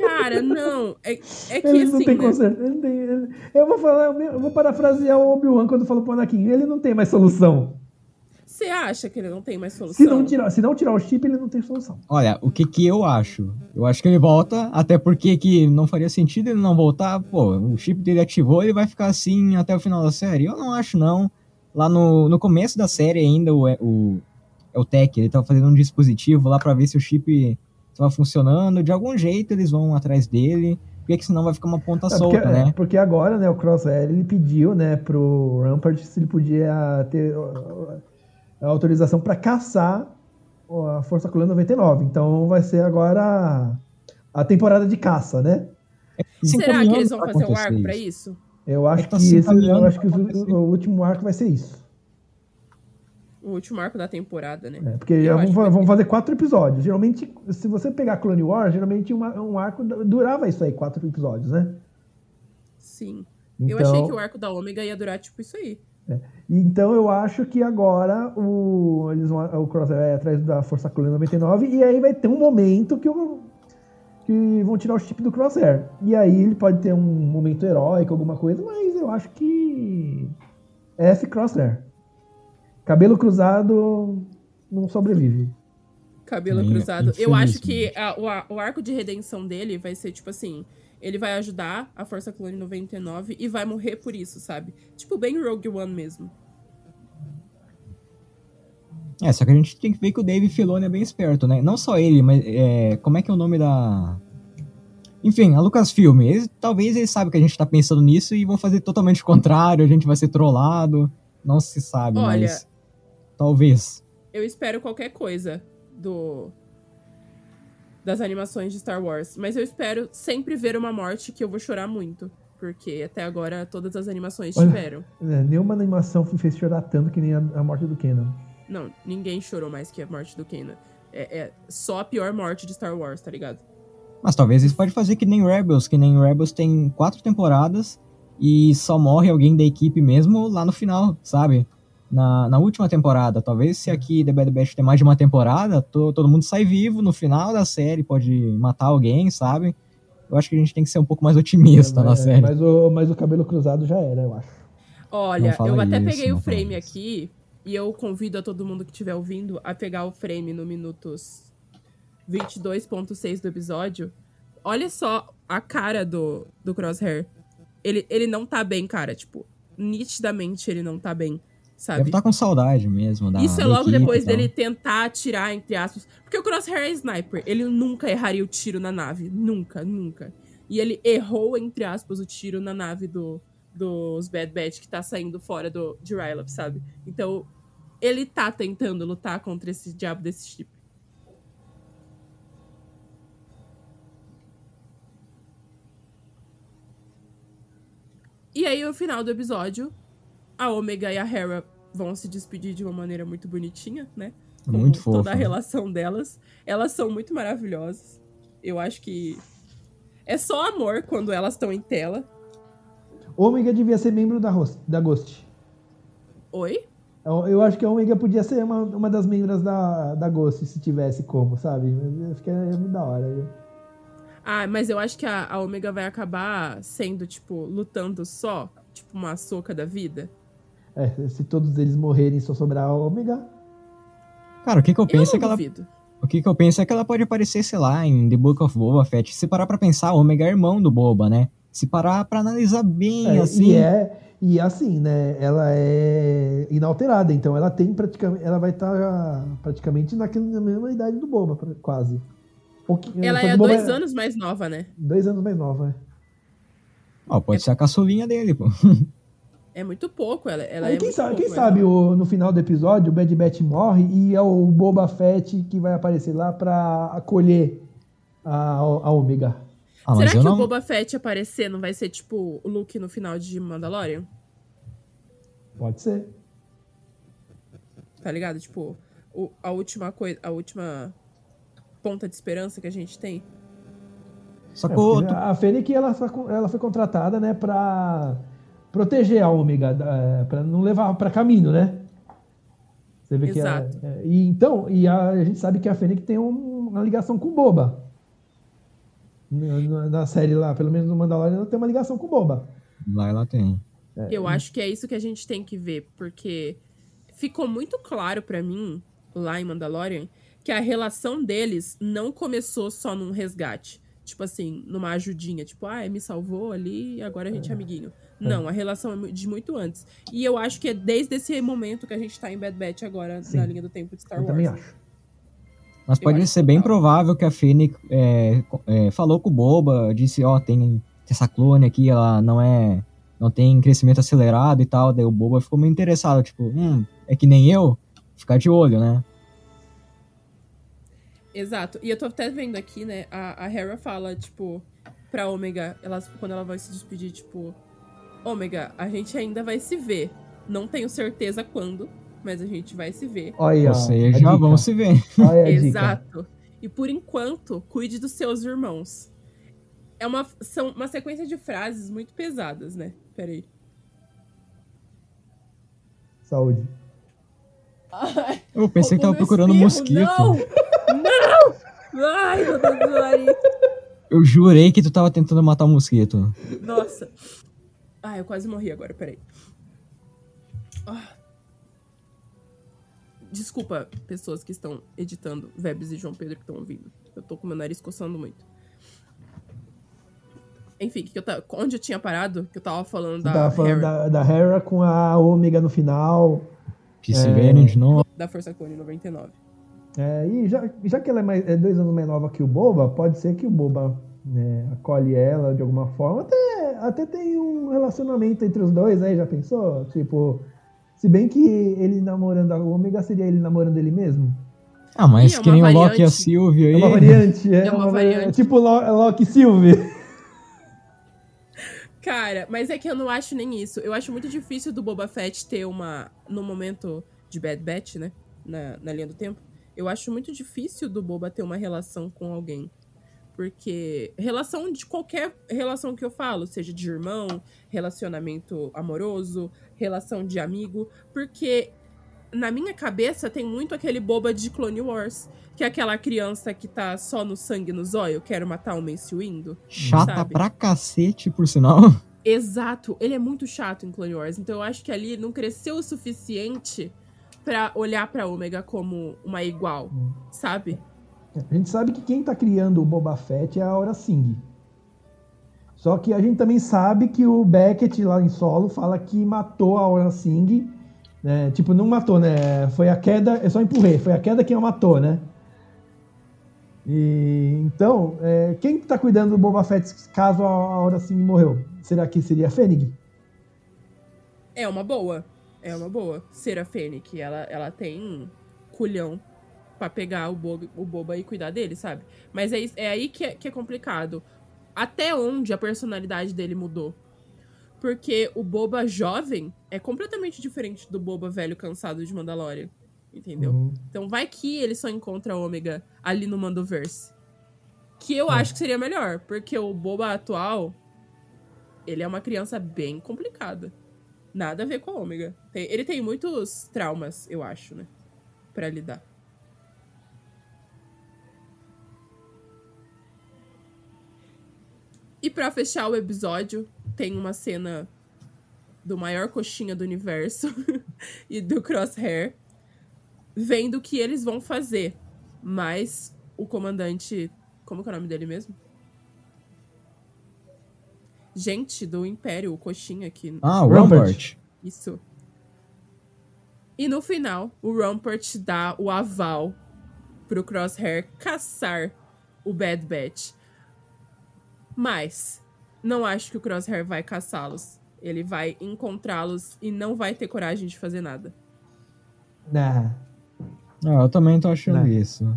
Cara, não. É, é que Eles não assim. têm né? conserto. ele não tem- ele- Eu vou falar, eu vou parafrasear o Obi-Wan quando falou pro Anakin. Ele não tem mais solução. Você acha que ele não tem mais solução? Se não, tirar, se não tirar o chip, ele não tem solução. Olha, o que que eu acho? Eu acho que ele volta, até porque que não faria sentido ele não voltar. Pô, o chip dele ativou, ele vai ficar assim até o final da série? Eu não acho, não. Lá no, no começo da série ainda, o, o, é o Tech, ele tava fazendo um dispositivo lá pra ver se o chip tava funcionando. De algum jeito eles vão atrás dele, porque que senão vai ficar uma ponta É, solta, porque, né? é, porque agora, né, o Crosshair, ele pediu, né, pro Rampart se ele podia ter a autorização para caçar a Força Clã 99. Então vai ser agora a, a temporada de caça, né? Se Será que eles vão fazer um arco pra isso. Eu acho É que que, se esse, eu acho que o, o último arco vai ser isso. O último arco da temporada, né? É, porque Eu já vai vão ter. fazer quatro episódios. Geralmente, se você pegar Clone Wars, geralmente uma- um arco durava isso aí, quatro episódios, né? Sim. Então, Eu achei que o arco da Ômega ia durar tipo isso aí. Então eu acho que agora o, eles vão, o Crosshair vai atrás da Força Clã 99 e aí vai ter um momento que, o, que vão tirar o chip do Crosshair. E aí ele pode ter um momento heróico, alguma coisa, mas eu acho que F Crosshair. Cabelo cruzado não sobrevive. Cabelo Sim, cruzado. Eu acho que a- o, a- o arco de redenção dele vai ser tipo assim: ele vai ajudar a Força Clone 99 e vai morrer por isso, sabe? Tipo, bem Rogue One mesmo. É, só que a gente tem que ver que o Dave Filoni é bem esperto, né? Não só ele, mas é, como é que é o nome da. Enfim, a Lucasfilm. Eles, talvez eles sabem que a gente tá pensando nisso e vão fazer totalmente o contrário, a gente vai ser trollado. Não se sabe, Olha- mas. Talvez. Eu espero qualquer coisa do. das animações de Star Wars. Mas eu espero sempre ver uma morte que eu vou chorar muito. Porque até agora todas as animações Olha- tiveram. É, nenhuma animação me fez chorar tanto que nem a, a morte do Kenan. Não, ninguém chorou mais que a morte do Kanan. É, é só a pior morte de Star Wars, tá ligado? Mas talvez eles podem fazer que nem Rebels, que nem Rebels tem quatro temporadas e só morre alguém da equipe mesmo lá no final, sabe? na, na última temporada. Talvez se aqui The Bad Batch tem mais de uma temporada, to, todo mundo sai vivo no final da série, pode matar alguém, sabe? Eu acho que a gente tem que ser um pouco mais otimista É, na mas- série. Mas o, mas o cabelo cruzado já era, eu acho. Olha, eu até isso, peguei o frame isso. aqui e eu convido a todo mundo que estiver ouvindo a pegar o frame no minutos 22.6 do episódio. Olha só a cara do, do Crosshair. Ele, ele não tá bem, cara. Tipo, nitidamente ele não tá bem, Deve sabe? estar com saudade mesmo da Isso é logo depois dele tentar atirar, entre aspas. Porque o Crosshair é sniper. Ele nunca erraria o tiro na nave. Nunca, nunca. E ele errou, entre aspas, o tiro na nave do, dos Bad Batch que tá saindo fora do, de Rylop, sabe? Então, ele tá tentando lutar contra esse diabo desse chip. E aí, no final do episódio, a Omega e a Hera vão se despedir de uma maneira muito bonitinha, né? Como Muito toda fofa. a relação delas. Elas são muito maravilhosas. Eu acho que é só amor quando elas estão em tela. Ômega devia ser membro da, Ros- da Ghost. Oi? Eu, eu acho que a Ômega podia ser uma, uma das membros da, da Ghost, se tivesse como, sabe? Eu acho que é muito da hora. viu? Ah, mas eu acho que a, a Omega vai acabar sendo, tipo, lutando só, tipo uma soca da vida. É, se todos eles morrerem e só sobrar a Ômega. Cara, o que, que eu Eu penso não é que ela. duvido. O que, que eu penso é que ela pode aparecer, sei lá, em The Book of Boba Fett. Se parar pra pensar, o Omega é irmão do Boba, né? Se parar pra analisar bem, É, assim. E é. E assim, né? Ela é inalterada, então ela tem praticamente. Ela vai estar praticamente naquela, na mesma idade do Boba, quase. Pouquinho- Ela é o Boba dois anos mais nova, né? Dois anos mais nova, né? Ó, pode ser a caçulinha dele, pô. É muito pouco, ela, ela Aí é quem muito sabe, pouco quem sabe o- no final do episódio o Bad Batch morre e é o Boba Fett que vai aparecer lá pra acolher a, a Ômega. Ah, Será que não. o Boba Fett aparecer não vai ser, tipo, o Luke no final de Mandalorian? Pode ser. Tá ligado? Tipo, o- a última coisa, a última ponta de esperança que a gente tem. Só É, que porque a Fennec ela, foi- ela foi contratada, né, pra proteger a Ômega, da- pra não levar pra caminho, né? Você vê que ela- Exato. é, e então, e a, a gente sabe que a Fennec tem um- uma ligação com o Boba. Na, série lá, pelo menos no Mandalorian, ela tem uma ligação com o Boba. Lá ela tem. Eu acho que é isso que a gente tem que ver, porque ficou muito claro pra mim, lá em Mandalorian, que a relação deles não começou só num resgate. Tipo assim, numa ajudinha. Tipo, ah, me salvou ali e agora a gente é amiguinho. Não, a relação é de muito antes. E eu acho que é desde esse momento que a gente tá em Bad Batch agora, Sim. na linha do tempo de Star Eu Wars. também acho. Mas Eu pode ser bem provável que a Fennec é, é, falou com o Boba, disse, ó, tem essa clone aqui, ela não é. não tem crescimento acelerado e tal. Daí o Boba ficou meio interessado, tipo, hum, é que nem eu? Ficar de olho, né? Exato. E eu tô até vendo aqui, né? A, a Hera fala, tipo, pra Ômega, ela, quando ela vai se despedir, tipo, Ômega, a gente ainda vai se ver. Não tenho certeza quando, mas a gente vai se ver. Olha aí, ó, Ou a seja, dica. vamos se ver. Olha a dica. Exato. E por enquanto, cuide dos seus irmãos. É uma, são uma sequência de frases muito pesadas, né? Peraí. Saúde. Eu pensei que tava procurando um espirro. mosquito. Não! Não! Ai, meu Deus do. Eu jurei que tu tava tentando matar um mosquito. Nossa. Ah, eu quase morri agora, peraí. Ah. Desculpa, pessoas que estão editando, Vebs e João Pedro que estão ouvindo. Eu tô com meu nariz coçando muito. Enfim, que que eu tava, onde eu tinha parado? Que eu tava falando da tava falando Hera, da, da Hera com a Ômega no final. Que se É. de novo. da Força Clone 99. É, e já, já que ela é, mais- é dois anos mais nova que o Boba, pode ser que o Boba né, acolhe ela de alguma forma. Até, até tem um relacionamento entre os dois aí, já pensou? Tipo, se bem que ele namorando a Ômega seria ele namorando ele mesmo. Ah, mas Ih, é que nem o Loki e a variante. Sylvie aí. É uma variante. É, É uma uma variante. variante. Tipo Lo- Loki e Sylvie. Cara, mas é que eu não acho nem isso. Eu acho muito difícil do Boba Fett ter uma. No momento de Bad Batch, né? Na, na linha do tempo. Eu acho muito difícil do Boba ter uma relação com alguém. Porque relação de qualquer relação que eu falo, seja de irmão, relacionamento amoroso, relação de amigo, porque na minha cabeça tem muito aquele boba de Clone Wars. Que é aquela criança que tá só no sangue no zóio, quero matar o Mace Windu. Chata sabe? pra cacete, por sinal. Exato, ele é muito chato em Clone Wars, então eu acho que ali não cresceu o suficiente pra olhar pra Ômega como uma igual, sabe? A gente sabe que quem tá criando o Boba Fett é a Aura Singh. Só que a gente também sabe que o Beckett lá em solo fala que matou a Aura Singh. Né? Tipo, não matou, né? Foi a queda, eu só empurrei, foi a queda quem a matou, né? E, então, é, quem tá cuidando do Boba Fett caso a Aura Singh morreu? Será que seria a Fennec? É uma boa, é uma boa. Ser a Fennec, ela, ela tem culhão pra pegar o boba, o boba e cuidar dele, sabe? Mas é, é aí que é, que é complicado. Até onde a personalidade dele mudou? Porque o boba jovem é completamente diferente do boba velho cansado de Mandalorian. Entendeu? Uhum. Então vai que ele só encontra Ômega ali no Mandoverse. Que eu acho que seria melhor, porque o Boba atual, ele é uma criança bem complicada. Nada a ver com a Ômega. Tem- ele tem muitos traumas, eu acho, né? Pra lidar. E pra fechar o episódio, tem uma cena do maior coxinha do universo e do Crosshair vendo o que eles vão fazer. Mas o comandante. Como que é o nome dele mesmo? Gente do Império, o coxinha aqui. Ah, o. Rampart. Isso. E no final, o Rampart dá o aval pro Crosshair caçar o Bad Batch. Mas não acho que o Crosshair vai caçá-los. Ele vai encontrá-los e não vai ter coragem de fazer nada. Nah. Ah, eu também tô achando Não. isso.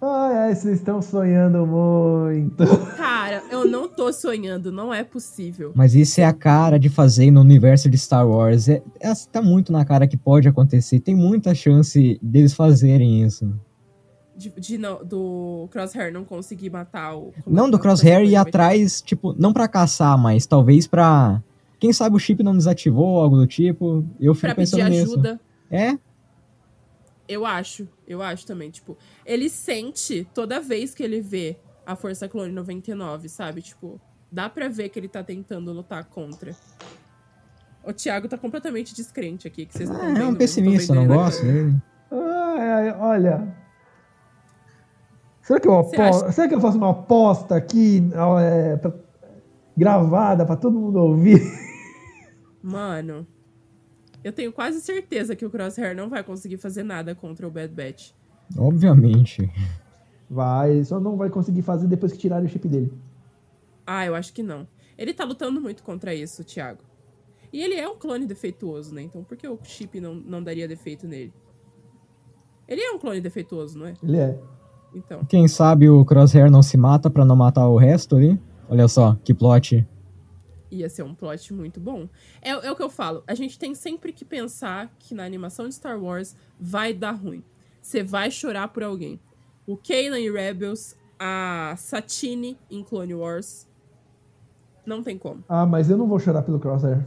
Ai, ai, vocês estão sonhando muito. Cara, eu não tô sonhando, não é possível. Mas isso é a cara de fazer no universo de Star Wars. É, é, tá muito na cara que pode acontecer. Tem muita chance deles fazerem isso. De, de não- do Crosshair não conseguir matar o. Não do Crosshair ir atrás, tipo, não pra caçar, mas talvez pra. Quem sabe o chip não desativou, algo do tipo. Eu fico Pra pedir pensando nisso. ajuda. É? Eu acho, eu acho também, tipo, ele sente toda vez que ele vê a Força Clone 99, sabe? Tipo, dá pra ver que ele tá tentando lutar contra. O Thiago tá completamente descrente aqui, que vocês não Ah, é um pessimista, eu não gosto ele. dele. Ai, ai, olha. Será que, eu Você apo- acha- Será que eu faço uma aposta aqui é, pra- gravada pra todo mundo ouvir? Mano, eu tenho quase certeza que o Crosshair não vai conseguir fazer nada contra o Bad Batch. Obviamente. Vai, só não vai conseguir fazer depois que tirarem o chip dele. Ah, eu acho que não. Ele tá lutando muito contra isso, Thiago. E ele é um clone defeituoso, né? Então por que o chip não, não daria defeito nele? Ele é um clone defeituoso, não é? Ele é. Então. Quem sabe o Crosshair não se mata pra não matar o resto ali? Olha só, que plot. Ia ser um plot muito bom. É, é o que eu falo. A gente tem sempre que pensar que na animação de Star Wars vai dar ruim. Você vai chorar por alguém. O Kanan em Rebels, a Satine em Clone Wars. Não tem como. Ah, mas eu não vou chorar pelo Crosshair.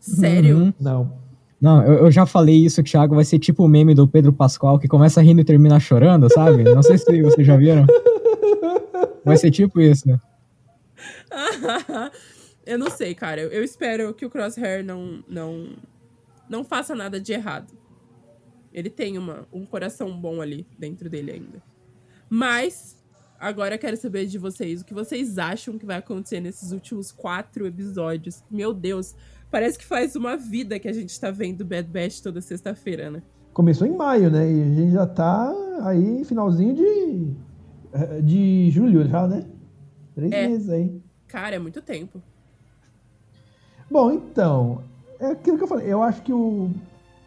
Sério? Uhum. Não. Não, eu, eu já falei isso, Thiago. Vai ser tipo o meme do Pedro Pascoal que começa rindo e termina chorando, sabe? Não sei se vocês já viram. Vai ser tipo isso. eu não sei, cara. Eu, eu espero que o Crosshair não, não, não faça nada de errado. Ele tem uma, um coração bom ali dentro dele ainda. Mas, agora eu quero saber de vocês. O que vocês acham que vai acontecer nesses últimos quatro episódios? Meu Deus, parece que faz uma vida que a gente tá vendo Bad Batch toda sexta-feira, né? Começou em maio, né? E a gente já tá aí, finalzinho de, de julho já, né? Três É. meses aí. Cara, é muito tempo. Bom, então, é aquilo que eu falei. Eu acho que o,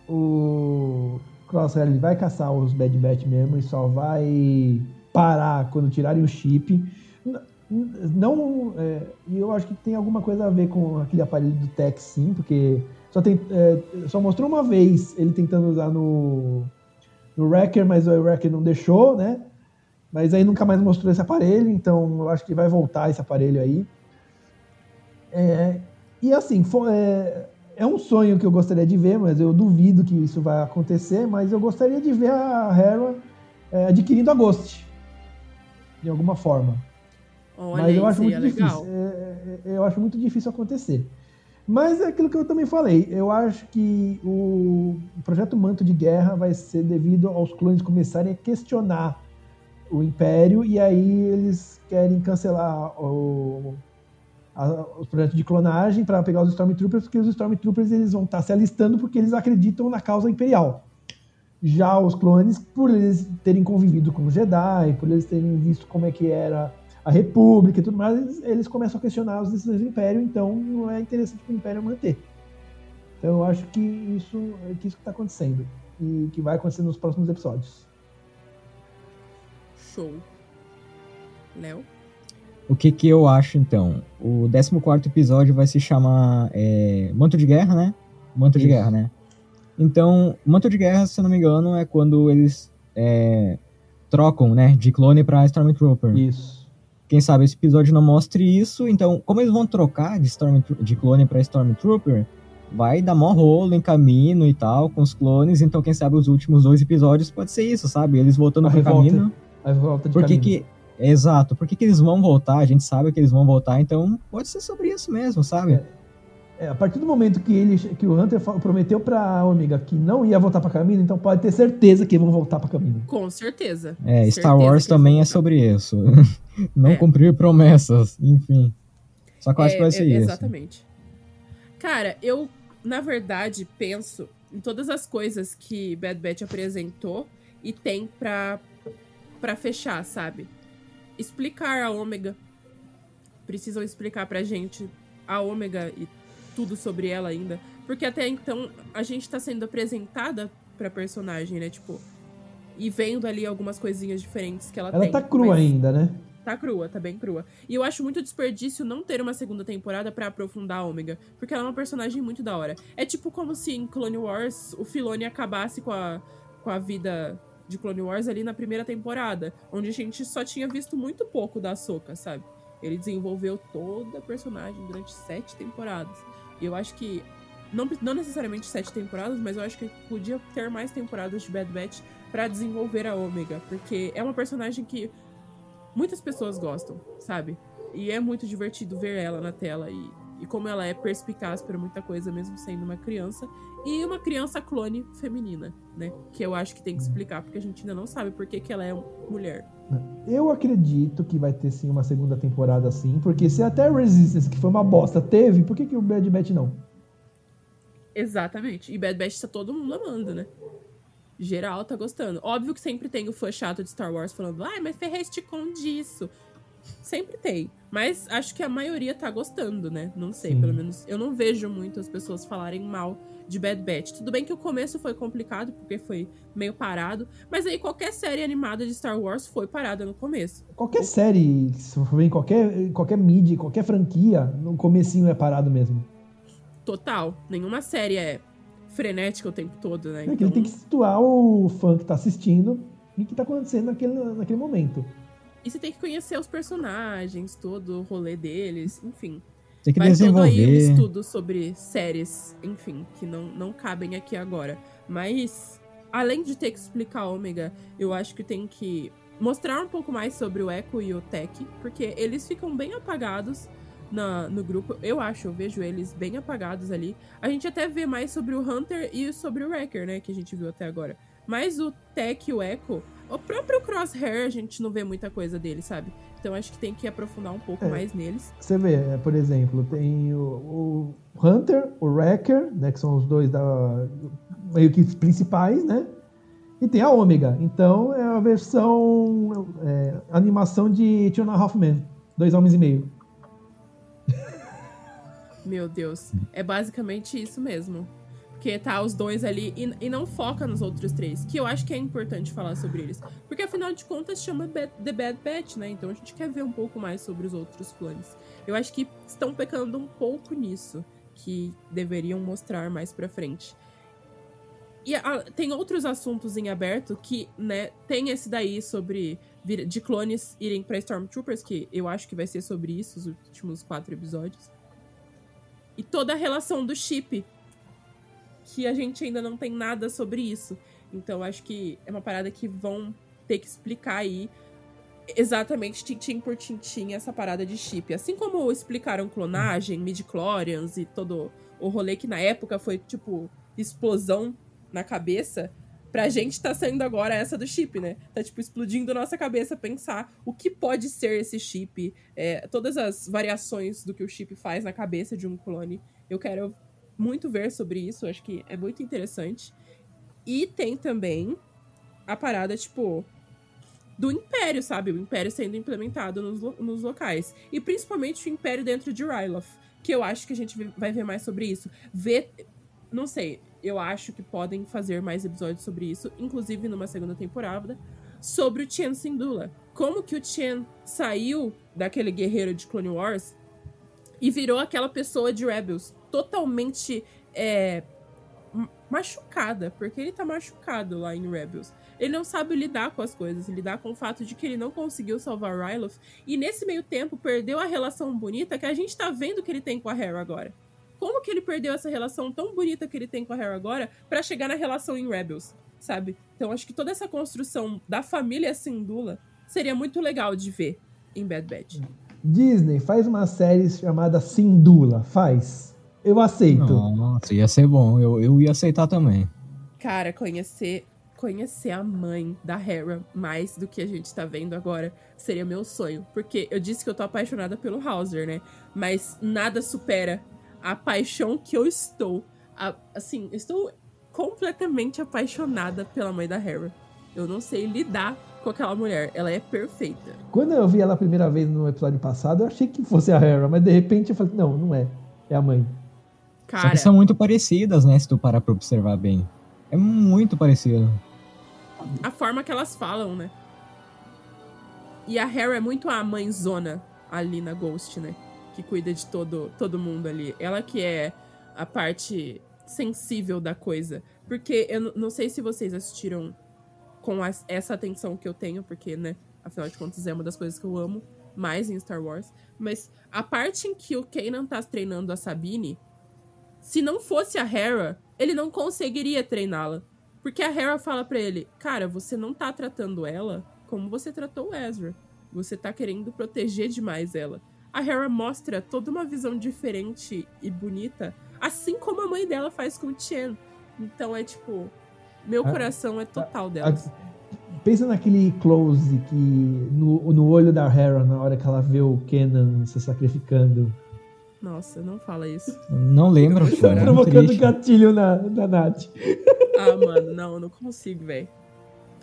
o Crosshair ele vai caçar os Bad Batch mesmo e só vai parar quando tirarem o chip. Não, é, e eu acho que tem alguma coisa a ver com aquele aparelho do Tech, sim, porque só, tem, é, só mostrou uma vez ele tentando usar no, no Wrecker, mas o Wrecker não deixou, né? Mas aí nunca mais mostrou esse aparelho, então eu acho que vai voltar esse aparelho aí. É, e assim, fo- é, é um sonho que eu gostaria de ver, mas eu duvido que isso vai acontecer. Mas eu gostaria de ver a Hera é, adquirindo a Ghost de alguma forma. Olha, mas eu acho muito legal. difícil. É, é, eu acho muito difícil acontecer. Mas é aquilo que eu também falei. Eu acho que o projeto Manto de Guerra vai ser devido aos clones começarem a questionar o Império e aí eles querem cancelar o, a- os projetos de clonagem para pegar os Stormtroopers, porque os Stormtroopers eles vão estar se alistando porque eles acreditam na causa imperial. Já os clones, por eles terem convivido com os Jedi, por eles terem visto como é que era a República e tudo mais, eles, eles começam a questionar as decisões do Império, então não é interessante para o Império manter. Então eu acho que isso é que isso está acontecendo e que vai acontecer nos próximos episódios. Show. Léo? O que que eu acho, então? O 14 episódio vai se chamar é, Manto de Guerra, né? Manto de Isso. Guerra, né? Então, Manto de Guerra, se eu não me engano, é quando eles é, trocam, né? De clone pra Stormtrooper. Isso. Quem sabe esse episódio não mostre isso. Então, como eles vão trocar de, Stormtro- de clone pra Stormtrooper, vai dar mó rolo em caminho e tal, com os clones. Então, quem sabe os últimos dois episódios pode ser isso, sabe? Eles voltando A pro revolta. caminho. A volta de Por que que. Exato, por que, que eles vão voltar? A gente sabe que eles vão voltar, então pode ser sobre isso mesmo, sabe? É. É, a partir do momento que ele, que o Hunter prometeu pra Omega que não ia voltar pra caminho, então pode ter certeza que vão voltar pra caminho. Com certeza. É, Certeza Star Wars eles também é sobre isso. não É. cumprir promessas, enfim. Só que eu acho É, que vai ser é, isso. Exatamente. Cara, eu, na verdade, penso em todas as coisas que Bad Batch apresentou e tem pra, pra fechar, sabe? Explicar a Ômega. Precisam explicar pra gente a Ômega e tudo sobre ela ainda. Porque até então a gente tá sendo apresentada pra personagem, né? Tipo, e vendo ali algumas coisinhas diferentes que ela, Ela tem. tá crua mas- ainda, né? Tá crua, tá bem crua. E eu acho muito desperdício não ter uma segunda temporada pra aprofundar a Ômega, porque ela é uma personagem muito da hora. É tipo como se em Clone Wars o Filoni acabasse com a, com a vida de Clone Wars ali na primeira temporada, onde a gente só tinha visto muito pouco da Ahsoka, sabe? Ele desenvolveu toda a personagem durante sete temporadas. E eu acho que. Não, não necessariamente sete temporadas, mas eu acho que podia ter mais temporadas de Bad Batch pra desenvolver a Ômega. Porque é uma personagem que muitas pessoas gostam, sabe? E é muito divertido ver ela na tela e, e como ela é perspicaz para muita coisa, mesmo sendo uma criança. E uma criança clone feminina, né? Que eu acho que tem que explicar, porque a gente ainda não sabe por que, que ela é mulher. Eu acredito que vai ter sim uma segunda temporada assim, porque se até Resistance, que foi uma bosta, teve, por que, que o Bad Batch não? Exatamente. E Bad Batch tá todo mundo amando, né? Geral tá gostando. Óbvio que sempre tem o fã chato de Star Wars falando, ai, mas ferreste com disso. Sempre tem. Mas acho que a maioria tá gostando, né? Não sei, Sim. pelo menos. Eu não vejo muitas pessoas falarem mal de Bad Batch. Tudo bem que o começo foi complicado, porque foi meio parado. Mas aí qualquer série animada de Star Wars foi parada no começo. Qualquer série, se for ver em qualquer, qualquer mídia, qualquer franquia, no comecinho é parado mesmo. Total. Nenhuma série é frenética o tempo todo, né? É que ele tem que situar o fã que tá assistindo e o que tá acontecendo naquele, naquele momento. E você tem que conhecer os personagens, todo o rolê deles, enfim. Tem que Vai todo aí um desenvolver. estudo sobre séries, enfim, que não, não cabem aqui agora. Mas, além de ter que explicar Ômega, eu acho que tem que mostrar um pouco mais sobre o Echo e o Tech, porque eles ficam bem apagados na, no grupo. Eu acho, eu vejo eles bem apagados ali. A gente até vê mais sobre o Hunter e sobre o Wrecker, né, que a gente viu até agora. Mas o Tech e o Echo, o próprio Crosshair, a gente não vê muita coisa dele, sabe? Então acho que tem que aprofundar um pouco É. mais neles. Você vê, é, por exemplo, tem o, o Hunter, o Wrecker, né, que são os dois da, meio que principais, né? E tem a Ômega. Então é a versão é, animação de Two and a Half Men. Dois homens e meio. Meu Deus. É basicamente isso mesmo. Porque tá os dois ali e, e não foca nos outros três. Que eu acho que é importante falar sobre eles. Porque afinal de contas chama The Bad Batch, né? Então a gente quer ver um pouco mais sobre os outros clones. Eu acho que estão pecando um pouco nisso. Que deveriam mostrar mais pra frente. E a- tem outros assuntos em aberto que, né, tem esse daí sobre de clones irem pra Stormtroopers, que eu acho que vai ser sobre isso os últimos quatro episódios. E toda a relação do chip que a gente ainda não tem nada sobre isso. Então acho que é uma parada que vão ter que explicar aí exatamente tintim por tintim essa parada de chip. Assim como explicaram clonagem, midi-chlorians e todo o rolê que na época foi tipo explosão na cabeça, pra gente tá saindo agora essa do chip, né? Tá tipo explodindo nossa cabeça pensar o que pode ser esse chip, é, todas as variações do que o chip faz na cabeça de um clone. Eu quero muito ver sobre isso, acho que é muito interessante. E tem também a parada, tipo, do Império, sabe? O Império sendo implementado nos, lo nos locais. E principalmente o Império dentro de Ryloth, que eu acho que a gente vai ver mais sobre isso. Ver. Não sei, eu acho que podem fazer mais episódios sobre isso, inclusive numa segunda temporada, sobre o Chen Sindula. Como que o Chen saiu daquele guerreiro de Clone Wars e virou aquela pessoa de Rebels totalmente é, machucada, porque ele tá machucado lá em Rebels. Ele não sabe lidar com as coisas, lidar com o fato de que ele não conseguiu salvar Ryloth e nesse meio tempo perdeu a relação bonita que a gente tá vendo que ele tem com a Hera agora. Como que ele perdeu essa relação tão bonita que ele tem com a Hera agora para chegar na relação em Rebels, sabe? Então acho que toda essa construção da família Sindula seria muito legal de ver em Bad Batch. Disney, faz uma série chamada Sindula, faz. Eu aceito. Nossa, ia ser bom. Eu, eu ia aceitar também. Cara, conhecer conhecer a mãe da Hera mais do que a gente tá vendo agora seria meu sonho. Porque eu disse que eu tô apaixonada pelo Hauser, né? Mas nada supera a paixão que eu estou. A, assim, estou completamente apaixonada pela mãe da Hera. Eu não sei lidar com aquela mulher. Ela é perfeita. Quando eu vi ela a primeira vez no episódio passado, eu achei que fosse a Hera, mas de repente eu falei, não, não é. É a mãe. Cara, Só que são muito parecidas, né? Se tu parar pra observar bem. É muito parecido. a forma que elas falam, né? E a Hera é muito a mãezona ali na Ghost, né? Que cuida de todo, todo mundo ali. Ela que é a parte sensível da coisa. Porque eu não sei se vocês assistiram com as- essa atenção que eu tenho, porque, né? Afinal de contas, é uma das coisas que eu amo mais em Star Wars. Mas a parte em que o Kanan tá treinando a Sabine, se não fosse a Hera, ele não conseguiria treiná-la. Porque a Hera fala pra ele, cara, você não tá tratando ela como você tratou o Ezra. Você tá querendo proteger demais ela. A Hera mostra toda uma visão diferente e bonita, assim como a mãe dela faz com o Chen. Então é tipo, meu Ah, coração é total dela. A- Pensa naquele close que no, no olho da Hera na hora que ela vê o Kenan se sacrificando, Nossa, não fala isso. Não lembro, cara. é muito provocando triste. gatilho na, na Nath. Ah, mano, não, não consigo, velho.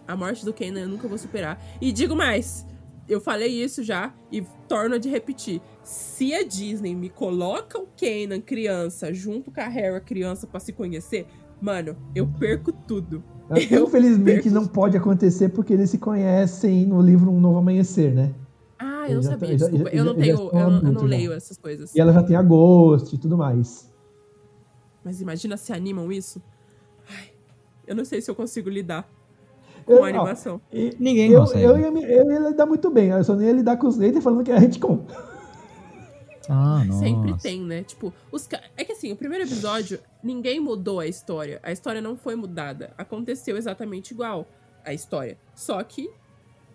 A morte do Kanan eu nunca vou superar. E digo mais, eu falei isso já e torno de repetir. Se a Disney me coloca o Kanan criança junto com a Hera criança pra se conhecer, mano, eu perco tudo. Eu Infelizmente perco- não pode acontecer porque eles se conhecem no livro Um Novo Amanhecer, né? Ah, eu Eu não sabia, já- desculpa. já- eu não tenho, sou eu, não- eu não leio essas coisas. E ela já tem a Ghost e tudo mais. Mas imagina se animam isso. Ai, eu não sei se eu consigo lidar com Eu- animação. e- Ninguém eu, consegue. eu, ia, me- eu ia lidar muito bem, eu só não ia lidar com os haters falando que é retcon. Ah, nossa. Sempre tem, né? Tipo, os é que assim, o primeiro episódio, ninguém mudou a história. A história não foi mudada. Aconteceu exatamente igual a história. Só que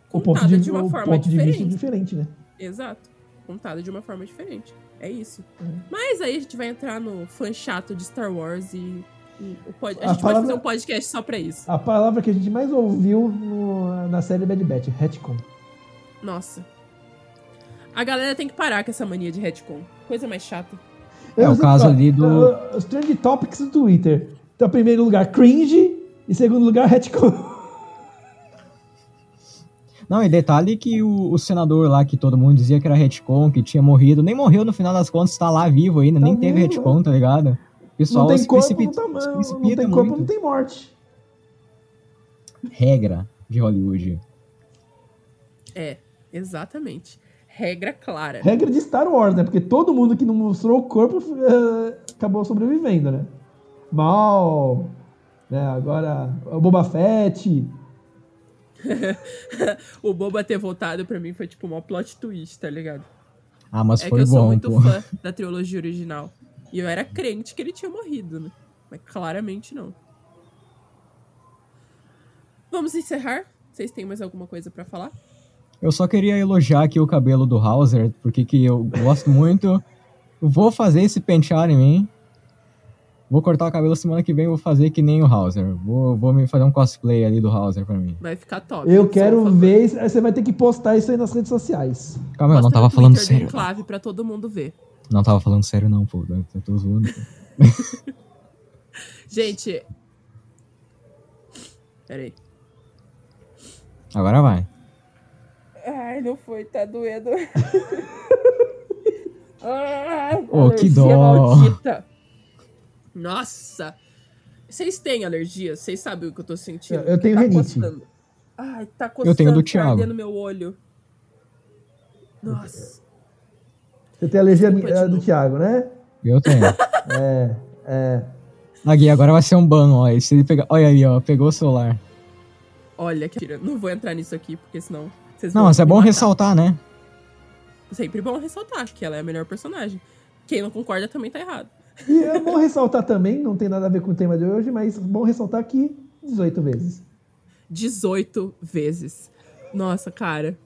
contada de, de, uma o forma ponto de diferente. vista diferente, né? Exato. Contada de uma forma diferente. É isso. Uhum. Mas aí a gente vai entrar no fã chato de Star Wars e. pod... A, A gente palavra- pode fazer um podcast só pra isso. A palavra que a gente mais ouviu no- na série Bad Batch, retcon. Nossa. A galera tem que parar com essa mania de retcon. Coisa mais chata. É o caso ali do- uh, Os trend topics do Twitter. Então, primeiro lugar, cringe. E segundo lugar, retcon. Não, e detalhe que o, o senador lá, que todo mundo dizia que era retcon, que tinha morrido, nem morreu no final das contas, tá lá vivo ainda, Tá nem teve vivo, retcon, tá ligado? Pessoal Não tem se corpo, precipita, não, tá, se não tem corpo, muito. não tem morte. Regra de Hollywood. É, exatamente. Regra clara. Regra de Star Wars, né? Porque todo mundo que não mostrou o corpo eh, acabou sobrevivendo, né? Mal, né? Agora o Boba Fett. o Boba ter voltado pra mim foi tipo uma plot twist, tá ligado? Ah, mas é foi que eu sou bom, muito pô. fã da trilogia original. E eu era crente que ele tinha morrido, né? Mas claramente não. Vamos encerrar? Vocês têm mais alguma coisa pra falar? Eu só queria elogiar aqui o cabelo do Hauser, porque que eu gosto muito. Eu vou fazer esse pentear em mim. Vou cortar o cabelo semana que vem, vou fazer que nem o Hauser. Vou, vou me fazer um cosplay ali do Hauser pra mim. Vai ficar top. Eu quero ver. Você vai ter que postar isso aí nas redes sociais. Calma, eu não Posta tava falando Twitter sério. Enclave pra todo mundo ver. Não tava falando sério não, pô. Eu tô zoando. Gente. Peraí. Agora vai. Ai, não foi, tá doendo. Ai, Ô, que dó. maldita. Nossa. Vocês têm alergia? Vocês sabem o que eu tô sentindo? Eu- eu tenho tá rinite. Coçando. Ai, tá coçando. Eu tenho do tá Thiago. meu olho. Nossa. Você tem alergia Desculpa de eh, do. Thiago, né? Eu tenho. É, é. A Gui, agora vai ser um ban, ó. Se ele pegar. Olha aí, ó. Pegou o celular. Olha, que tira. Não vou entrar nisso aqui, porque senão. Vocês Não, vão mas é bom matar. ressaltar, né? Sempre bom ressaltar que ela é a melhor personagem. Quem não concorda também tá errado. E é bom ressaltar também, não tem nada a ver com o tema de hoje, mas bom ressaltar que 18 vezes. 18 vezes. Nossa, cara.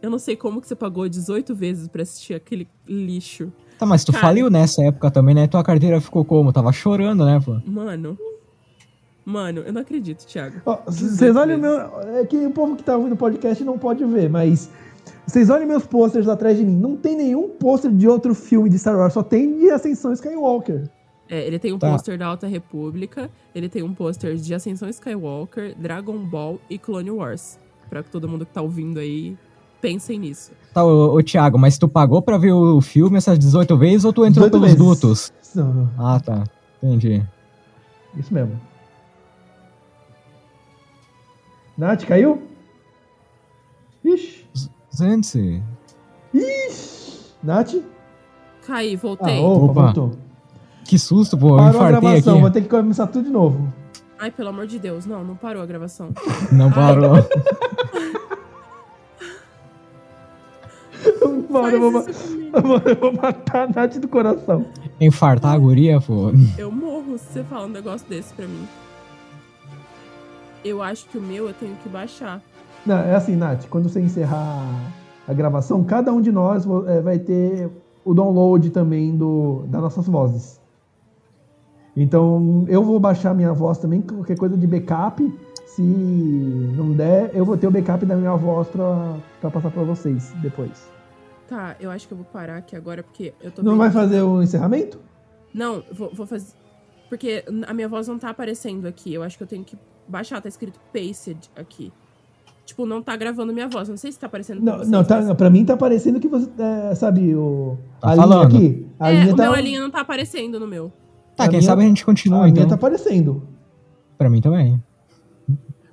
Eu não sei como que você pagou 18 vezes pra assistir aquele lixo. Tá, mas tu Cara. faliu nessa época também, né? Tua carteira ficou como? Tava chorando, né, pô? Mano. Mano, eu não acredito, Thiago. Vocês olham o meu. É que o povo que tá ouvindo o podcast não pode ver, mas. Vocês olhem meus posters atrás de mim. Não tem nenhum pôster de outro filme de Star Wars, só tem de Ascensão Skywalker. É, ele tem um Tá. pôster da Alta República, ele tem um pôster de Ascensão Skywalker, Dragon Ball e Clone Wars. Pra que todo mundo que tá ouvindo aí pensem nisso. Tá, ô, ô Thiago, mas tu pagou pra ver o filme essas 18 vezes ou tu entrou 18 pelos vezes. dutos? Não, não, Ah, tá. Entendi. isso mesmo. Nath, caiu? Ixi. Gente, Nath? Caí, Ah, voltei. opa, Opa. voltou. que susto, pô. Eu Parou a infartei gravação, aqui. vou ter que começar tudo de novo. Ai, pelo amor de Deus. Não, não parou a gravação. Não parou. Mano, eu vou, ma- Faz isso comigo. eu vou- matar a Nath do coração. Infartar a guria, pô. Eu morro se você fala um negócio desse pra mim. Eu acho que o meu eu tenho que baixar. Não, é assim, Nath, quando você encerrar a gravação, cada um de nós eh, vai ter o download também do, das nossas vozes. Então, eu vou baixar minha voz também, qualquer coisa de backup. Se não der, eu vou ter o backup da minha voz pra, pra passar pra vocês depois. Tá, eu acho que eu vou parar aqui agora porque eu tô Não vendo vai fazer o encerramento? Não, vou, vou fazer. Porque a minha voz não tá aparecendo aqui. Eu acho que eu tenho que baixar. Tá escrito pasted aqui. Tipo, não tá gravando minha voz. Não sei se tá aparecendo pra Não, vocês, não tá, mas- pra mim tá parecendo que você. é, sabe, o. Tá a linha falando. aqui. A É, linha o tá. meu a linha não tá aparecendo no meu. Tá, A quem minha- sabe a gente continua, a então. minha tá aparecendo. Pra mim também.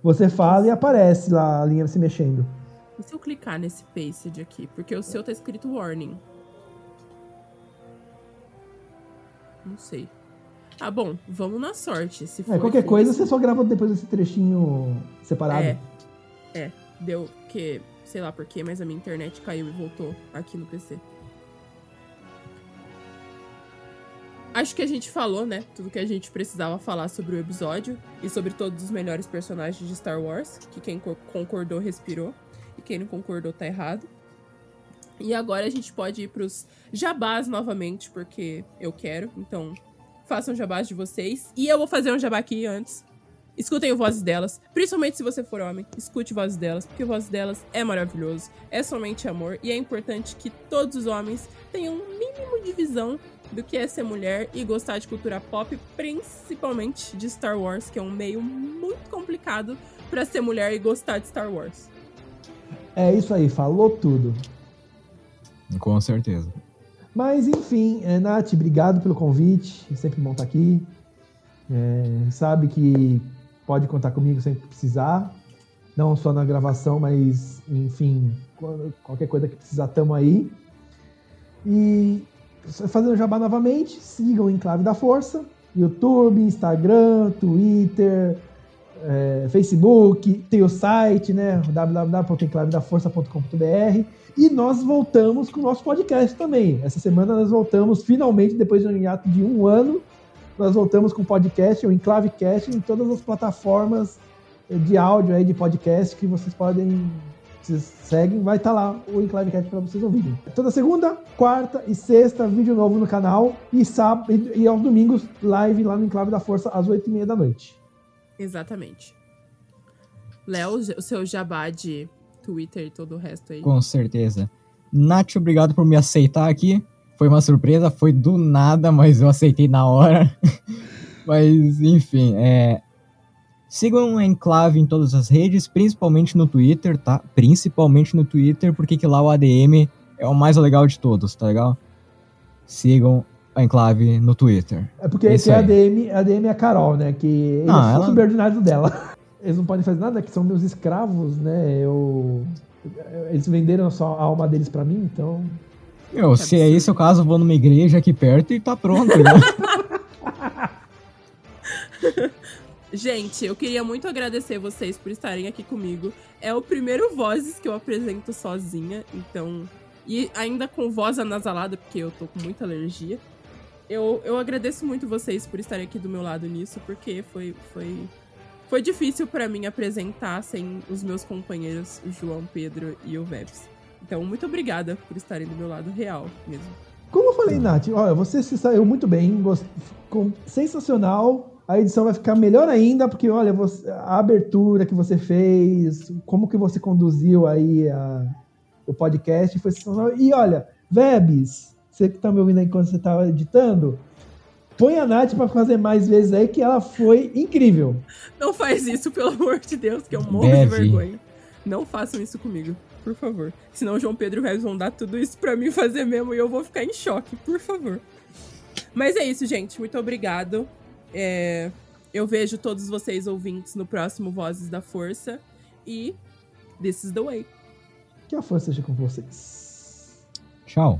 Você fala e aparece lá a linha se mexendo. E se eu clicar nesse pasted aqui? Porque o seu tá escrito warning. Não sei. Ah, bom, vamos na sorte. Se É, qualquer for coisa você só grava depois esse trechinho separado. É. É. Deu que. Sei lá porquê, mas a minha internet caiu e voltou aqui no PC. Acho que a gente falou, né? Tudo que a gente precisava falar sobre o episódio e sobre todos os melhores personagens de Star Wars. Que quem co- concordou respirou quem não concordou tá errado. E agora a gente pode ir pros jabás novamente, porque eu quero. Então, façam jabás de vocês. E eu vou fazer um jabá aqui antes. Escutem o Vozes Delas, principalmente se você for homem. Escute Vozes Delas, porque o Vozes Delas é maravilhoso, é somente amor e é importante que todos os homens tenham um mínimo de visão do que é ser mulher e gostar de cultura pop, principalmente de Star Wars, que é um meio muito complicado pra ser mulher e gostar de Star Wars. É isso aí, falou tudo. Com certeza. Mas enfim, é, Nath, obrigado pelo convite. É sempre bom estar aqui. É, sabe que pode contar comigo sempre que precisar. Não só na gravação, mas enfim, qualquer coisa que precisar, tamo aí. E fazendo jabá novamente, sigam o Enclave da Força. YouTube, Instagram, Twitter, é, Facebook, tem o site, né? www.enclavedaforça.com.br e nós voltamos com o nosso podcast também. Essa semana nós voltamos finalmente, depois de um hiato de um ano, nós voltamos com o podcast, o Enclavecast, em todas as plataformas de áudio aí, de podcast que vocês podem. Vocês seguem, vai estar tá lá o Enclavecast para vocês ouvirem. Toda segunda, quarta e sexta, vídeo novo no canal. E sábado e aos domingos, live lá no Enclave da Força, às oito e meia da noite. Exatamente. Léo, o seu jabá de Twitter e todo o resto aí. Com certeza. Nath, obrigado por me aceitar aqui. Foi uma surpresa, foi do nada, mas eu aceitei na hora. mas, enfim, é... Sigam o Enclave em todas as redes, principalmente no Twitter, tá? Principalmente no Twitter, porque que lá o ADM é o mais legal de todos, tá legal? Sigam a Enclave no Twitter. É porque é a ADM, a ADM é a Carol, né? Que eles ah, são ela... subordinados dela. Eles não podem fazer nada, que são meus escravos, né? Eu... Eles venderam só a alma deles para mim, então meu, se é esse o caso, eu vou numa igreja aqui perto e tá pronto, né? Gente, eu queria muito agradecer vocês por estarem aqui comigo. É o primeiro Vozes que eu apresento sozinha, então. E ainda com voz anasalada, porque eu tô com muita alergia. Eu, eu agradeço muito vocês por estarem aqui do meu lado nisso, porque foi, foi, foi difícil para mim apresentar sem os meus companheiros, o João Pedro e o Vebs. Então, muito obrigada por estarem do meu lado real mesmo. Como eu falei, Nath, olha, você se saiu muito bem, ficou sensacional. A edição vai ficar melhor ainda, porque olha, você, a abertura que você fez, como que você conduziu aí a, o podcast foi sensacional. E olha, Vebs, você que tá me ouvindo aí quando você tava editando, põe a Nath pra fazer mais vezes aí, que ela foi incrível. Não faz isso, pelo amor de Deus, que eu morro Bebe. de vergonha. Não façam isso comigo por favor. Senão o João Pedro e o Reis vão dar tudo isso pra mim fazer mesmo e eu vou ficar em choque, por favor. Mas é isso, gente. Muito obrigado. É... Eu vejo todos vocês ouvintes no próximo Vozes da Força. E this is the way. Que a força seja com vocês. Tchau.